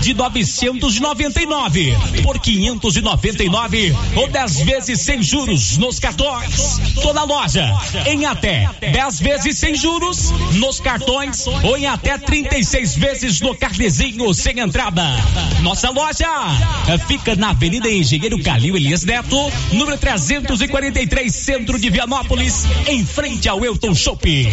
Speaker 36: de 999 por 599 ou 10 vezes sem juros nos cartões. Toda loja em até 10 vezes sem juros nos cartões ou em até 36 vezes no carnezinho sem entrada. Nossa loja fica na Avenida Engenheiro Calil Elias Neto, número 343, centro de Vianópolis, em frente ao Elton Shopping.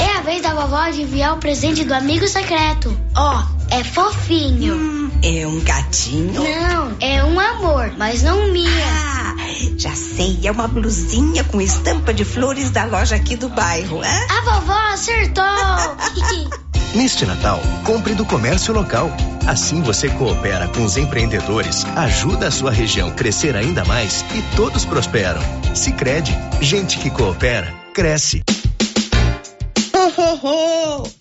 Speaker 37: É a vez da vovó de enviar o presente do amigo secreto. Ó, oh, é fofinho.
Speaker 38: Hum, é um gatinho?
Speaker 37: Não, é um amor, mas não minha.
Speaker 38: Ah, já sei, é uma blusinha com estampa de flores da loja aqui do bairro, é?
Speaker 37: A vovó acertou!
Speaker 12: Neste Natal, compre do comércio local. Assim você coopera com os empreendedores, ajuda a sua região crescer ainda mais e todos prosperam. Se crede, gente que coopera, cresce.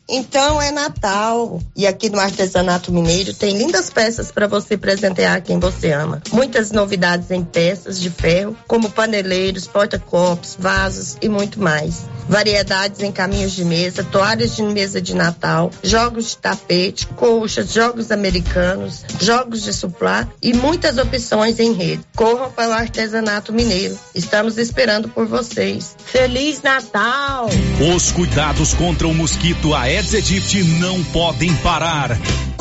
Speaker 38: Então é Natal. E aqui no Artesanato Mineiro tem lindas peças para você presentear quem você ama. Muitas novidades em peças de ferro, como paneleiros, porta-copos, vasos e muito mais. Variedades em caminhos de mesa, toalhas de mesa de Natal, jogos de tapete, colchas, jogos americanos, jogos de suplá e muitas opções em rede. Corram para o Artesanato Mineiro. Estamos esperando por vocês. Feliz Natal!
Speaker 12: Os cuidados contra o mosquito Aedes aegypti não podem parar.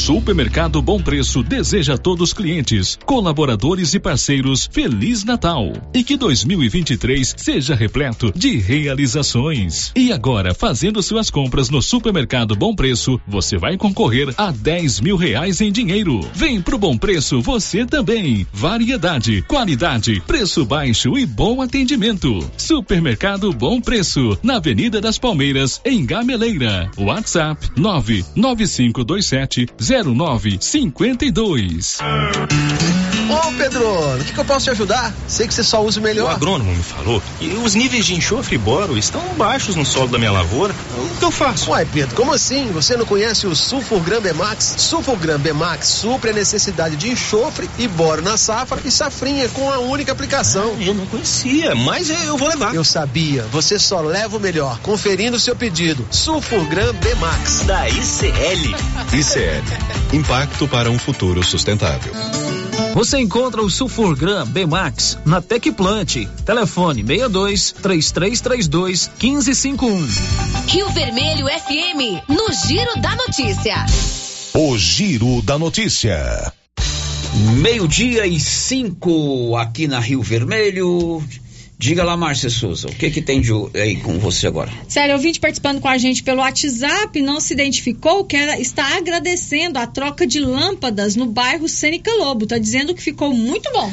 Speaker 12: Supermercado Bom Preço deseja a todos os clientes, colaboradores e parceiros Feliz Natal e que 2023 seja repleto de realizações. E agora, fazendo suas compras no Supermercado Bom Preço, você vai concorrer a 10 mil reais em dinheiro. Vem pro Bom Preço você também. Variedade, qualidade, preço baixo e bom atendimento. Supermercado Bom Preço, na Avenida das Palmeiras, em Gameleira. WhatsApp 99527 0952.
Speaker 37: Ô Pedro, o que, que, eu posso te ajudar? Sei que você só usa o melhor.
Speaker 39: O agrônomo me falou que os níveis de enxofre e boro estão baixos no solo da minha lavoura. O que eu faço?
Speaker 37: Uai, Pedro, como assim? Você não conhece o Sulfurgram Bemax? Sulfurgram Bemax supre a necessidade de enxofre e boro na safra e safrinha com a única aplicação.
Speaker 39: Ah, eu não conhecia, mas eu vou levar.
Speaker 37: Eu sabia. Você só leva o melhor, conferindo o seu pedido. Sulfurgram Bemax.
Speaker 39: Da ICL.
Speaker 40: ICL. Impacto para um futuro sustentável.
Speaker 11: Você encontra o Sulfurgram B-Max na Tecplant. Telefone 62 3332 1551.
Speaker 18: Rio Vermelho FM, no Giro da Notícia.
Speaker 40: O Giro da Notícia.
Speaker 2: Meio-dia e cinco aqui na Rio Vermelho. Diga lá, Márcia Souza, o que que tem de aí com você agora?
Speaker 19: Sério, ouvinte participando com a gente pelo WhatsApp não se identificou, que está agradecendo a troca de lâmpadas no bairro Sênica Lobo. Está dizendo que ficou muito bom.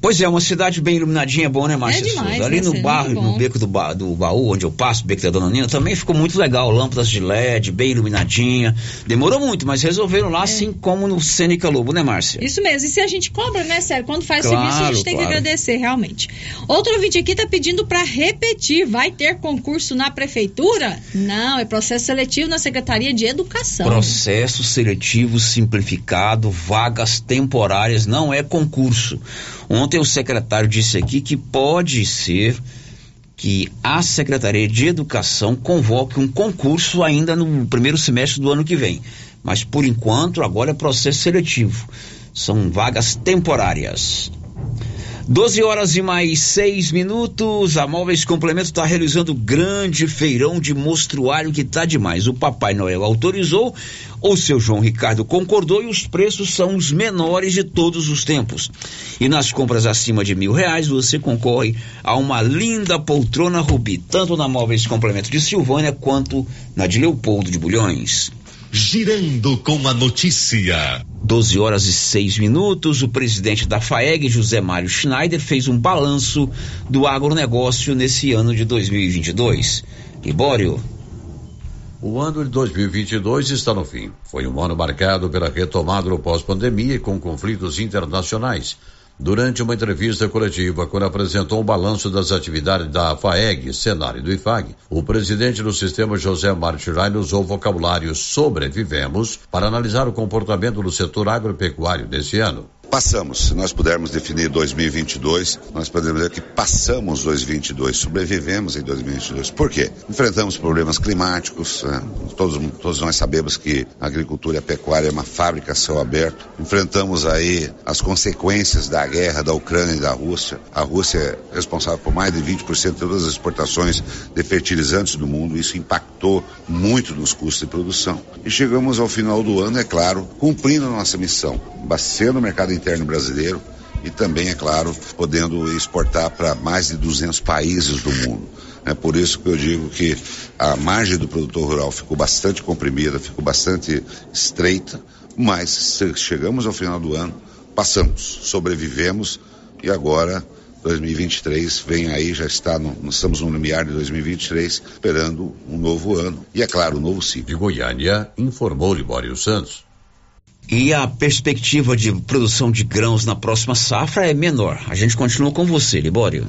Speaker 2: Pois é, uma cidade bem iluminadinha é bom, né, Márcia
Speaker 19: é demais?
Speaker 2: Ali no bairro, no beco do, ba, do baú, onde eu passo, beco da Dona Nina, também ficou muito legal. Lâmpadas de LED, bem iluminadinha. Demorou muito, mas resolveram lá, é. assim como no Cênica Lobo, né, Márcia?
Speaker 19: Isso mesmo. E se a gente cobra, né, sério? Quando faz claro, serviço, a gente tem claro. que agradecer, realmente. Outro ouvinte aqui tá pedindo para repetir. Vai ter concurso na prefeitura? Não, é processo seletivo na Secretaria de Educação.
Speaker 2: Processo seletivo simplificado, vagas temporárias, não é concurso. Ontem o secretário disse aqui que pode ser que a Secretaria de Educação convoque um concurso ainda no primeiro semestre do ano que vem. Mas por enquanto, agora é processo seletivo. São vagas temporárias. 12 horas e mais 6 minutos. A Móveis Complemento está realizando grande feirão de mostruário que está demais. O Papai Noel autorizou, o seu João Ricardo concordou e os preços são os menores de todos os tempos. E nas compras acima de mil reais você concorre a uma linda poltrona Rubi, tanto na Móveis Complemento de Silvânia quanto na de Leopoldo de Bulhões.
Speaker 40: Girando com a notícia.
Speaker 2: 12 horas e 6 minutos, o presidente da FAEG, José Mário Schneider, fez um balanço do agronegócio nesse ano de 2022. Libório.
Speaker 41: O ano de 2022 está no fim. Foi um ano marcado pela retomada do pós-pandemia e com conflitos internacionais. Durante uma entrevista coletiva, quando apresentou o balanço das atividades da FAEG, Senar e do IFAG, o presidente do sistema, José Martirai, usou o vocabulário sobrevivemos para analisar o comportamento do setor agropecuário desse ano.
Speaker 42: Passamos, se nós pudermos definir 2022, nós podemos dizer que passamos 2022, sobrevivemos em 2022. Por quê? Enfrentamos problemas climáticos, né? todos, todos nós sabemos que a agricultura e a pecuária é uma fábrica a céu aberto. Enfrentamos aí as consequências da guerra da Ucrânia e da Rússia. A Rússia é responsável por mais de 20% de todas as exportações de fertilizantes do mundo. Isso impactou muito nos custos de produção. E chegamos ao final do ano, é claro, cumprindo a nossa missão, abastecendo o mercado interno brasileiro, e também, é claro, podendo exportar para mais de 200 países do mundo. É por isso que eu digo que a margem do produtor rural ficou bastante comprimida, ficou bastante estreita, mas chegamos ao final do ano, passamos, sobrevivemos e agora 2023 vem aí, já está, no, nós estamos no limiar de 2023, esperando um novo ano e, é claro, um novo ciclo.
Speaker 43: De Goiânia, informou Libório Santos.
Speaker 2: E a perspectiva de produção de grãos na próxima safra é menor. A gente continua com você, Libório.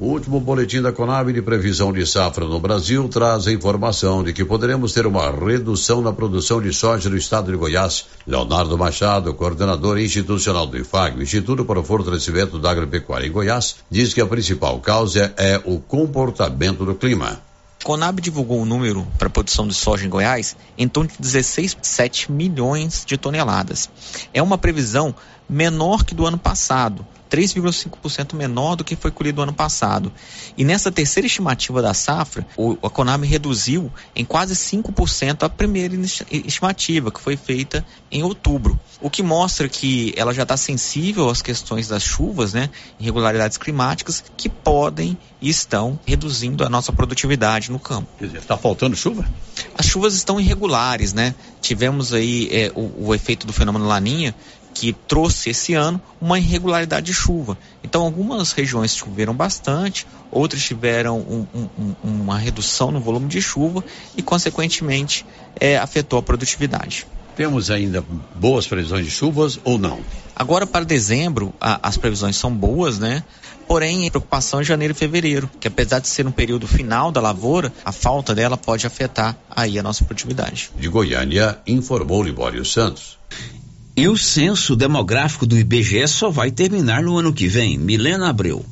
Speaker 43: O último boletim da Conab de previsão de safra no Brasil traz a informação de que poderemos ter uma redução na produção de soja no estado de Goiás. Leonardo Machado, coordenador institucional do IFAG, Instituto para o Fortalecimento da Agropecuária em Goiás, diz que a principal causa é o comportamento do clima.
Speaker 36: Conab divulgou o um número para a produção de soja em Goiás em torno de 16,7 milhões de toneladas. É uma previsão menor que do ano passado, 3,5% menor do que foi colhido ano passado. E nessa terceira estimativa da safra, o, a Conab reduziu em quase 5% a primeira estimativa, que foi feita em outubro. O que mostra que ela já está sensível às questões das chuvas, né, irregularidades climáticas, que podem e estão reduzindo a nossa produtividade no campo.
Speaker 43: Quer dizer, está faltando chuva?
Speaker 36: As chuvas estão irregulares, né? Tivemos aí é, o, o efeito do fenômeno Laninha, que trouxe esse ano uma irregularidade de chuva. Então, algumas regiões choveram bastante, outras tiveram um, um, uma redução no volume de chuva e, consequentemente, é, afetou a produtividade.
Speaker 43: Temos ainda boas previsões de chuvas ou não?
Speaker 36: Agora, para dezembro, a, as previsões são boas, né? Porém, a preocupação é janeiro e fevereiro, que apesar de ser um período final da lavoura, a falta dela pode afetar aí a nossa produtividade.
Speaker 43: De Goiânia, informou Libório Santos.
Speaker 2: E o censo demográfico do IBGE só vai terminar no ano que vem. Milena Abreu.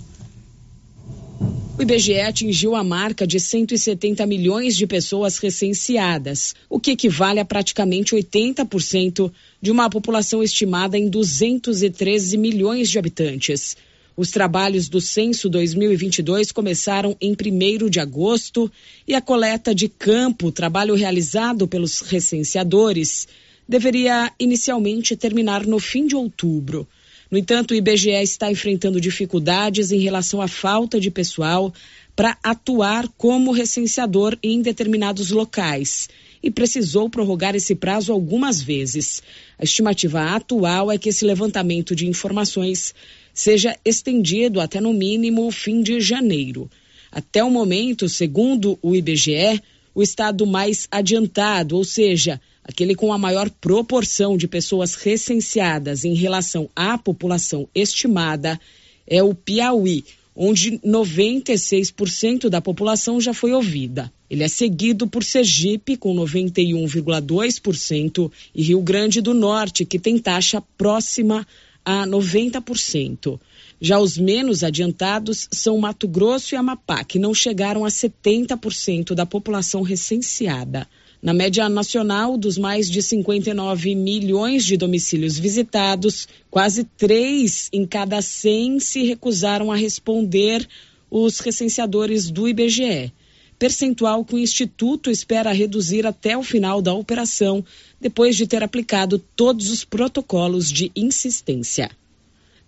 Speaker 44: O IBGE atingiu a marca de 170 milhões de pessoas recenseadas, o que equivale a praticamente 80% de uma população estimada em 213 milhões de habitantes. Os trabalhos do censo 2022 começaram em 1 de agosto e a coleta de campo, trabalho realizado pelos recenseadores, deveria inicialmente terminar no fim de outubro. No entanto, o IBGE está enfrentando dificuldades em relação à falta de pessoal para atuar como recenseador em determinados locais e precisou prorrogar esse prazo algumas vezes. A estimativa atual é que esse levantamento de informações seja estendido até no mínimo o fim de janeiro. Até o momento, segundo o IBGE, o estado mais adiantado, ou seja, aquele com a maior proporção de pessoas recenseadas em relação à população estimada, é o Piauí, onde 96% da população já foi ouvida. Ele é seguido por Sergipe, com 91,2%, e Rio Grande do Norte, que tem taxa próxima a 90%. Já os menos adiantados são Mato Grosso e Amapá, que não chegaram a 70% da população recenseada. Na média nacional, dos mais de 59 milhões de domicílios visitados, quase três em cada 100 se recusaram a responder os recenseadores do IBGE. Percentual que o Instituto espera reduzir até o final da operação, depois de ter aplicado todos os protocolos de insistência.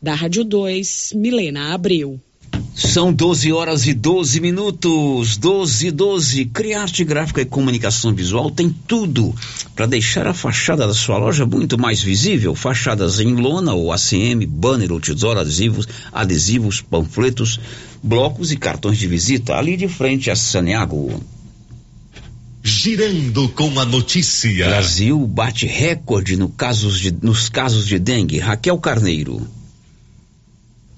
Speaker 44: Da Rádio 2, Milena Abreu.
Speaker 2: São 12 horas e 12 minutos. 12 e 12. Criarte Gráfica e Comunicação Visual tem tudo para deixar a fachada da sua loja muito mais visível. Fachadas em lona ou ACM, banner, outdoor, adesivos, adesivos, panfletos, blocos e cartões de visita. Ali de frente a Saneago.
Speaker 34: Girando com a notícia.
Speaker 2: Brasil bate recorde no casos de, nos casos de dengue. Raquel Carneiro.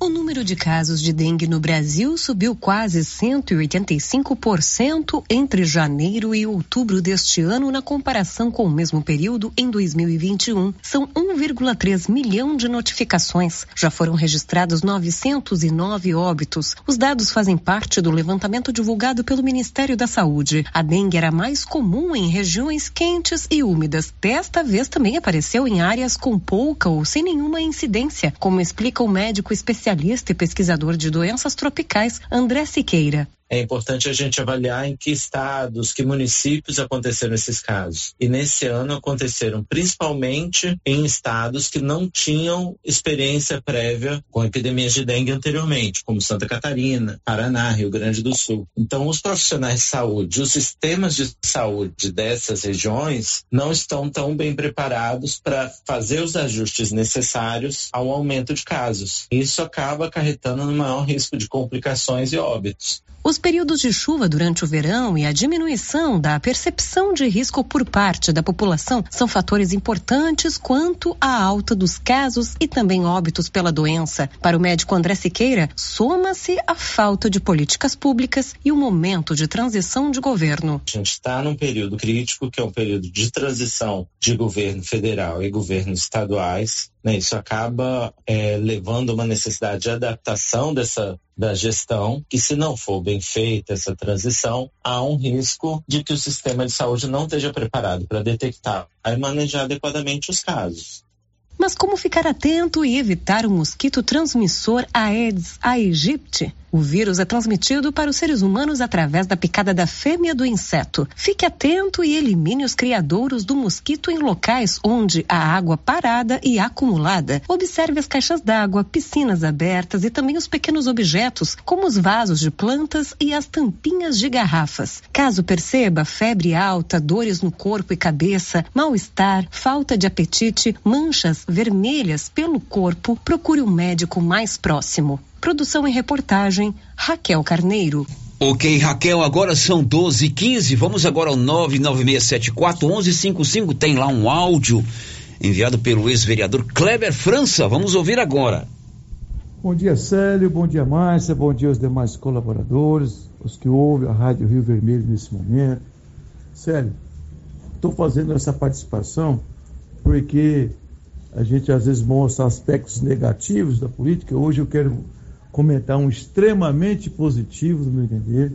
Speaker 31: O número de casos de dengue no Brasil subiu quase 185% entre janeiro e outubro deste ano, na comparação com o mesmo período em 2021. São 1,3 milhão de notificações. Já foram registrados 909 óbitos. Os dados fazem parte do levantamento divulgado pelo Ministério da Saúde. A dengue era mais comum em regiões quentes e úmidas. Desta vez também apareceu em áreas com pouca ou sem nenhuma incidência, como explica o médico especialista especialista e pesquisador de doenças tropicais, André Siqueira.
Speaker 45: É importante a gente avaliar em que estados, que municípios aconteceram esses casos. E nesse ano aconteceram principalmente em estados que não tinham experiência prévia com epidemias de dengue anteriormente, como Santa Catarina, Paraná, Rio Grande do Sul. Então, os profissionais de saúde, os sistemas de saúde dessas regiões não estão tão bem preparados para fazer os ajustes necessários ao aumento de casos. Isso acaba acarretando no maior risco de complicações e óbitos.
Speaker 31: Os períodos de chuva durante o verão e a diminuição da percepção de risco por parte da população são fatores importantes quanto à alta dos casos e também óbitos pela doença. Para o médico André Siqueira, soma-se a falta de políticas públicas e o momento de transição de governo.
Speaker 45: A gente está num período crítico, que é um período de transição de governo federal e governos estaduais. Né? Isso acaba é, levando uma necessidade de adaptação dessa da gestão, que se não for bem feita essa transição, há um risco de que o sistema de saúde não esteja preparado para detectar e manejar adequadamente os casos.
Speaker 31: Mas como ficar atento e evitar o mosquito transmissor Aedes aegypti? O vírus é transmitido para os seres humanos através da picada da fêmea do inseto. Fique atento e elimine os criadouros do mosquito em locais onde há água parada e acumulada. Observe as caixas d'água, piscinas abertas e também os pequenos objetos, como os vasos de plantas e as tampinhas de garrafas. Caso perceba febre alta, dores no corpo e cabeça, mal-estar, falta de apetite, manchas vermelhas pelo corpo, procure um médico mais próximo. Produção e reportagem, Raquel Carneiro.
Speaker 2: Ok, Raquel, agora são 12 e 15 Vamos agora ao 99674-1155. Tem lá um áudio enviado pelo ex-vereador Kleber França. Vamos ouvir agora.
Speaker 46: Bom dia, Célio. Bom dia, Márcia. Bom dia aos demais colaboradores, os que ouvem a Rádio Rio Vermelho nesse momento. Célio, estou fazendo essa participação porque a gente às vezes mostra aspectos negativos da política. Hoje eu quero comentar um extremamente positivo, no meu entender,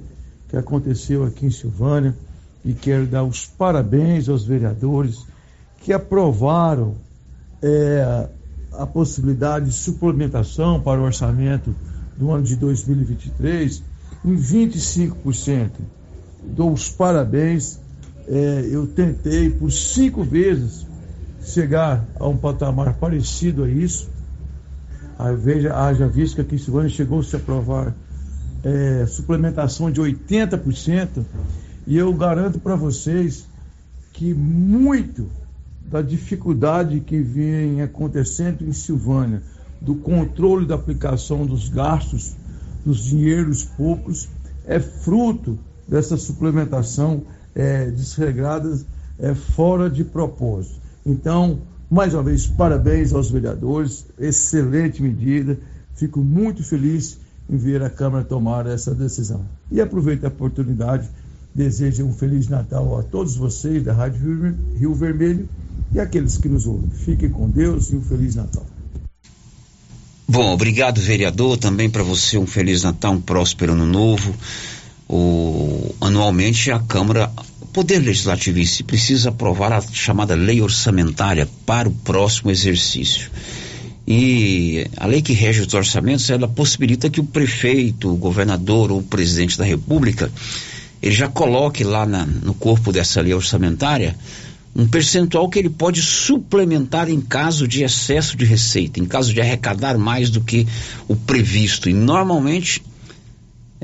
Speaker 46: que aconteceu aqui em Silvânia e quero dar os parabéns aos vereadores que aprovaram é, a possibilidade de suplementação para o orçamento do ano de 2023 em 25%. Dou os parabéns. É, eu tentei por cinco vezes chegar a um patamar parecido a isso veja, haja visto que em Silvânia chegou-se a aprovar é, suplementação de 80%, e eu garanto para vocês que muito da dificuldade que vem acontecendo em Silvânia, do controle da aplicação dos gastos dos dinheiros públicos, é fruto dessa suplementação é, desregrada é, fora de propósito. Então, mais uma vez, parabéns aos vereadores, excelente medida. Fico muito feliz em ver a Câmara tomar essa decisão. E aproveito a oportunidade, desejo um Feliz Natal a todos vocês da Rádio Rio Vermelho e aqueles que nos ouvem. Fiquem com Deus e um Feliz Natal.
Speaker 2: Bom, obrigado, vereador. Também para você um Feliz Natal, um próspero Ano Novo. O, anualmente a Câmara Poder Legislativo em si precisa aprovar a chamada lei orçamentária para o próximo exercício. E a lei que rege os orçamentos, ela possibilita que o prefeito, o governador ou o presidente da república, ele já coloque lá na, no corpo dessa lei orçamentária um percentual que ele pode suplementar em caso de excesso de receita, em caso de arrecadar mais do que o previsto. E normalmente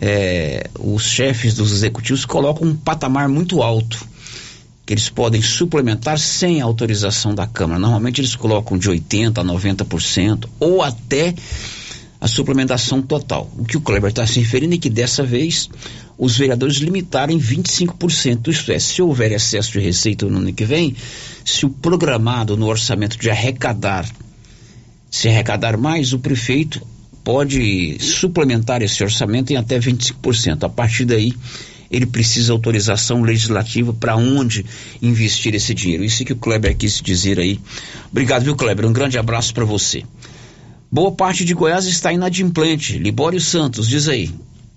Speaker 2: é, os chefes dos executivos colocam um patamar muito alto que eles podem suplementar sem autorização da Câmara. Normalmente eles colocam de 80% a 90% ou até a suplementação total. O que o Kleber está se referindo é que dessa vez os vereadores limitaram em 25%. Isto é, se houver excesso de receita no ano que vem, se o programado no orçamento de arrecadar, se arrecadar mais, o prefeito pode suplementar esse orçamento em até 25%. A partir daí, ele precisa autorização legislativa para onde investir esse dinheiro. Isso que o Kleber quis dizer aí. Obrigado, viu, Kleber? Um grande abraço para você. Boa parte de Goiás está inadimplente. Libório Santos, diz aí.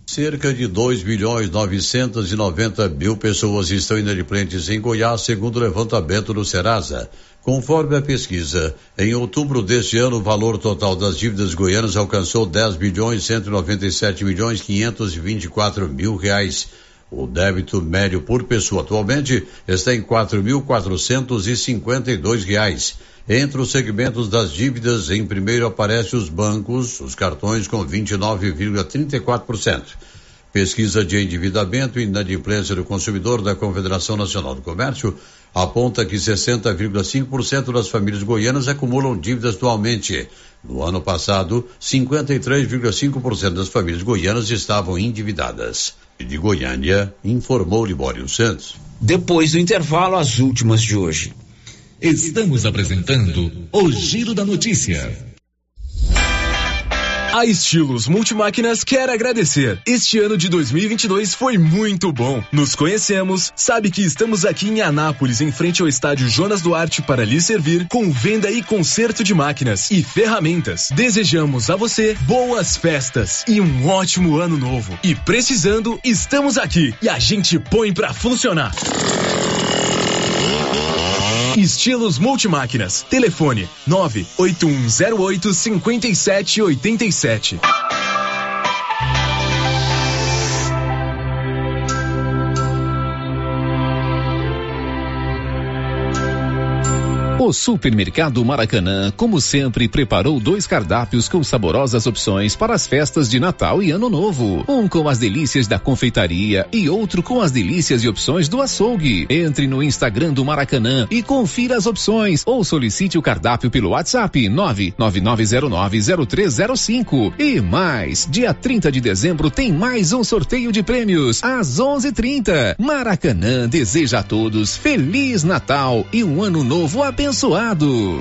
Speaker 14: Cerca de 2 milhões 990 mil pessoas estão inadimplentes em Goiás, segundo o levantamento do Serasa. Conforme a pesquisa, em outubro deste ano, o valor total das dívidas goianas alcançou 10 bilhões 197 milhões 524 mil reais. O débito médio por pessoa atualmente está em 4.452 reais. Entre os segmentos das dívidas, em primeiro aparecem os bancos, os cartões com 29,34%. Pesquisa de endividamento e inadimplência do consumidor da Confederação Nacional do Comércio aponta que 60,5% das famílias goianas acumulam dívidas atualmente. No ano passado, 53,5% das famílias goianas estavam endividadas. De Goiânia, informou Libório Santos.
Speaker 2: Depois do intervalo, as últimas de hoje.
Speaker 16: Estamos apresentando o Giro da Notícia. A Estilos Multimáquinas quer agradecer. Este ano de 2022 foi muito bom. Nos conhecemos, sabe que estamos aqui em Anápolis, em frente ao estádio Jonas Duarte, para lhe servir com venda e conserto de máquinas e ferramentas. Desejamos a você boas festas e um ótimo ano novo. E precisando, estamos aqui e a gente põe para funcionar. Estilos Multimáquinas. Telefone 98108 5787.
Speaker 13: O Supermercado Maracanã, como sempre, preparou dois cardápios com saborosas opções para as festas de Natal e Ano Novo. Um com as delícias da confeitaria e outro com as delícias e opções do açougue. Entre no Instagram do Maracanã e confira as opções ou solicite o cardápio pelo WhatsApp 999090305. E mais, dia 30 de dezembro tem mais um sorteio de prêmios às 11:30. Maracanã deseja a todos feliz Natal e um ano novo abençoado abençoado.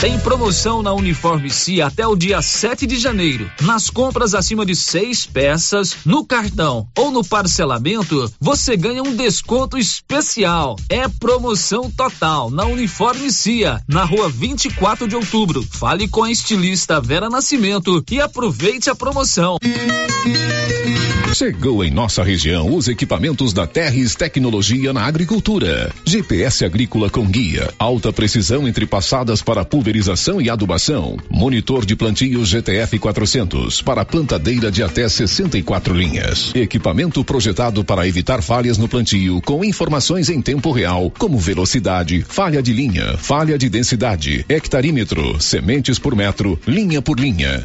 Speaker 11: Tem promoção na Uniforme C até o dia 7 de janeiro. Nas compras acima de seis peças, no cartão ou no parcelamento, você ganha um desconto especial. É promoção total na Uniforme CIA, na rua 24 de outubro. Fale com a estilista Vera Nascimento e aproveite a promoção.
Speaker 13: Chegou em nossa região os equipamentos da Terres Tecnologia na Agricultura. GPS agrícola com guia, alta precisão entre passadas para pulverização e adubação. Monitor de plantio GTF 400 para plantadeira de até 64 linhas. Equipamento projetado para evitar falhas no plantio com informações em tempo real, como velocidade, falha de linha, falha de densidade, hectarímetro, sementes por metro, linha por linha.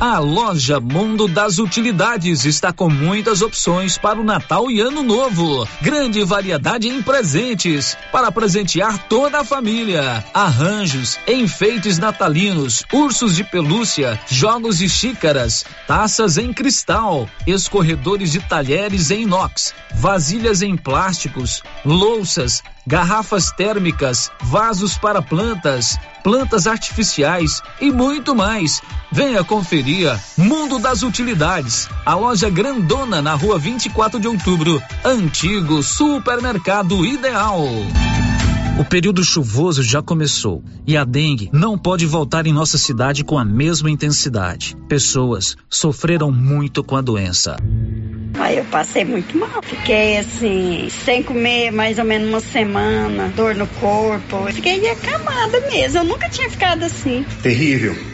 Speaker 11: A loja Mundo das Utilidades está com muitas opções para o Natal e Ano Novo. Grande variedade em presentes para presentear toda a família. Arranjos, enfeites natalinos, ursos de pelúcia, jogos e xícaras, taças em cristal, escorredores de talheres em inox, vasilhas em plásticos, louças, garrafas térmicas, vasos para plantas, plantas artificiais e muito mais. Venha conferir Mundo das Utilidades, a loja grandona na rua 24 de outubro, antigo supermercado ideal. O período chuvoso já começou e a dengue não pode voltar em nossa cidade com a mesma intensidade. Pessoas sofreram muito com a doença.
Speaker 47: Aí eu passei muito mal. Fiquei assim, sem comer mais ou menos uma semana, dor no corpo. Fiquei acamada mesmo. Eu nunca tinha ficado assim.
Speaker 48: Terrível.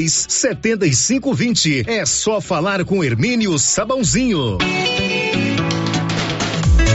Speaker 49: 7520. É só falar com Hermínio Sabãozinho.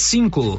Speaker 11: cinco.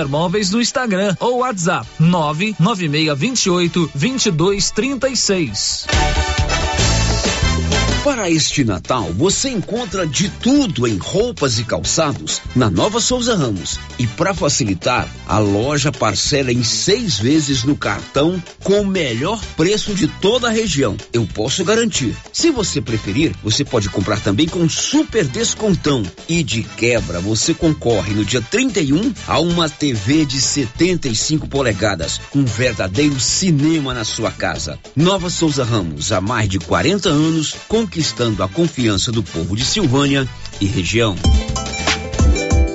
Speaker 11: César Móveis no Instagram ou WhatsApp 99628 2236.
Speaker 2: Para este Natal, você encontra de tudo em roupas e calçados na Nova Souza Ramos. E para facilitar, a loja parcela em seis vezes no cartão com o melhor preço de toda a região. Eu posso garantir. Se você preferir, você pode comprar também com super descontão. E de quebra, você concorre no dia 31 a uma TV de 75 polegadas. Um verdadeiro cinema na sua casa. Nova Souza Ramos, há mais de 40 anos, com conquistando a confiança do povo de Silvânia e região.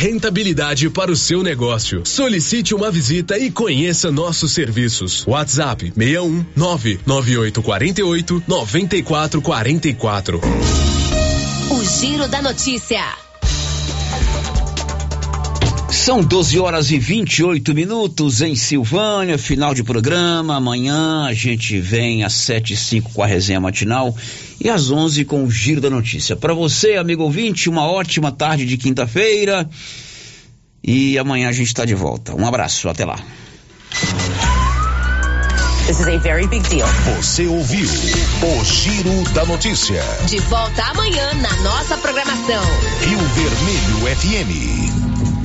Speaker 16: rentabilidade para o seu negócio. Solicite uma visita e conheça nossos serviços. WhatsApp 61 99848 9444.
Speaker 18: O Giro da Notícia.
Speaker 2: São 12 horas e 28 minutos em Silvânia, final de programa. Amanhã a gente vem às 7 e 5 com a resenha matinal e às 11 com o Giro da Notícia. Para você, amigo ouvinte, uma ótima tarde de quinta-feira. E amanhã a gente está de volta. Um abraço, até lá.
Speaker 50: This is a very big deal. Você ouviu o Giro da Notícia.
Speaker 18: De volta amanhã na nossa programação.
Speaker 50: Rio Vermelho FM.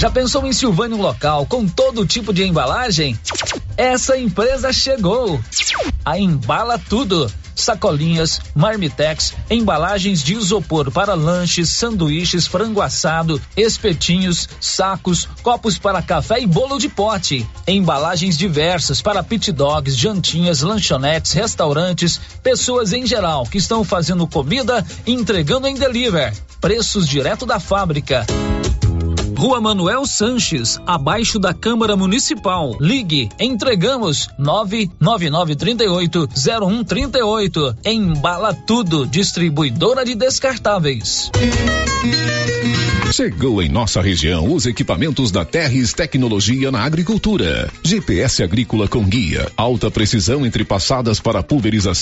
Speaker 11: Já pensou em Silvânia um local com todo tipo de embalagem? Essa empresa chegou! A Embala Tudo. Sacolinhas, marmitex, embalagens de isopor para lanches, sanduíches, frango assado, espetinhos, sacos, copos para café e bolo de pote. Embalagens diversas para pit dogs, jantinhas, lanchonetes, restaurantes, pessoas em geral que estão fazendo comida e entregando em deliver. Preços direto da fábrica. Rua Manuel Sanches, abaixo da Câmara Municipal. Ligue, entregamos 999380138. Embala tudo, distribuidora de descartáveis.
Speaker 13: Chegou em nossa região os equipamentos da Terres Tecnologia na Agricultura. GPS agrícola com guia, alta precisão entre passadas para pulverização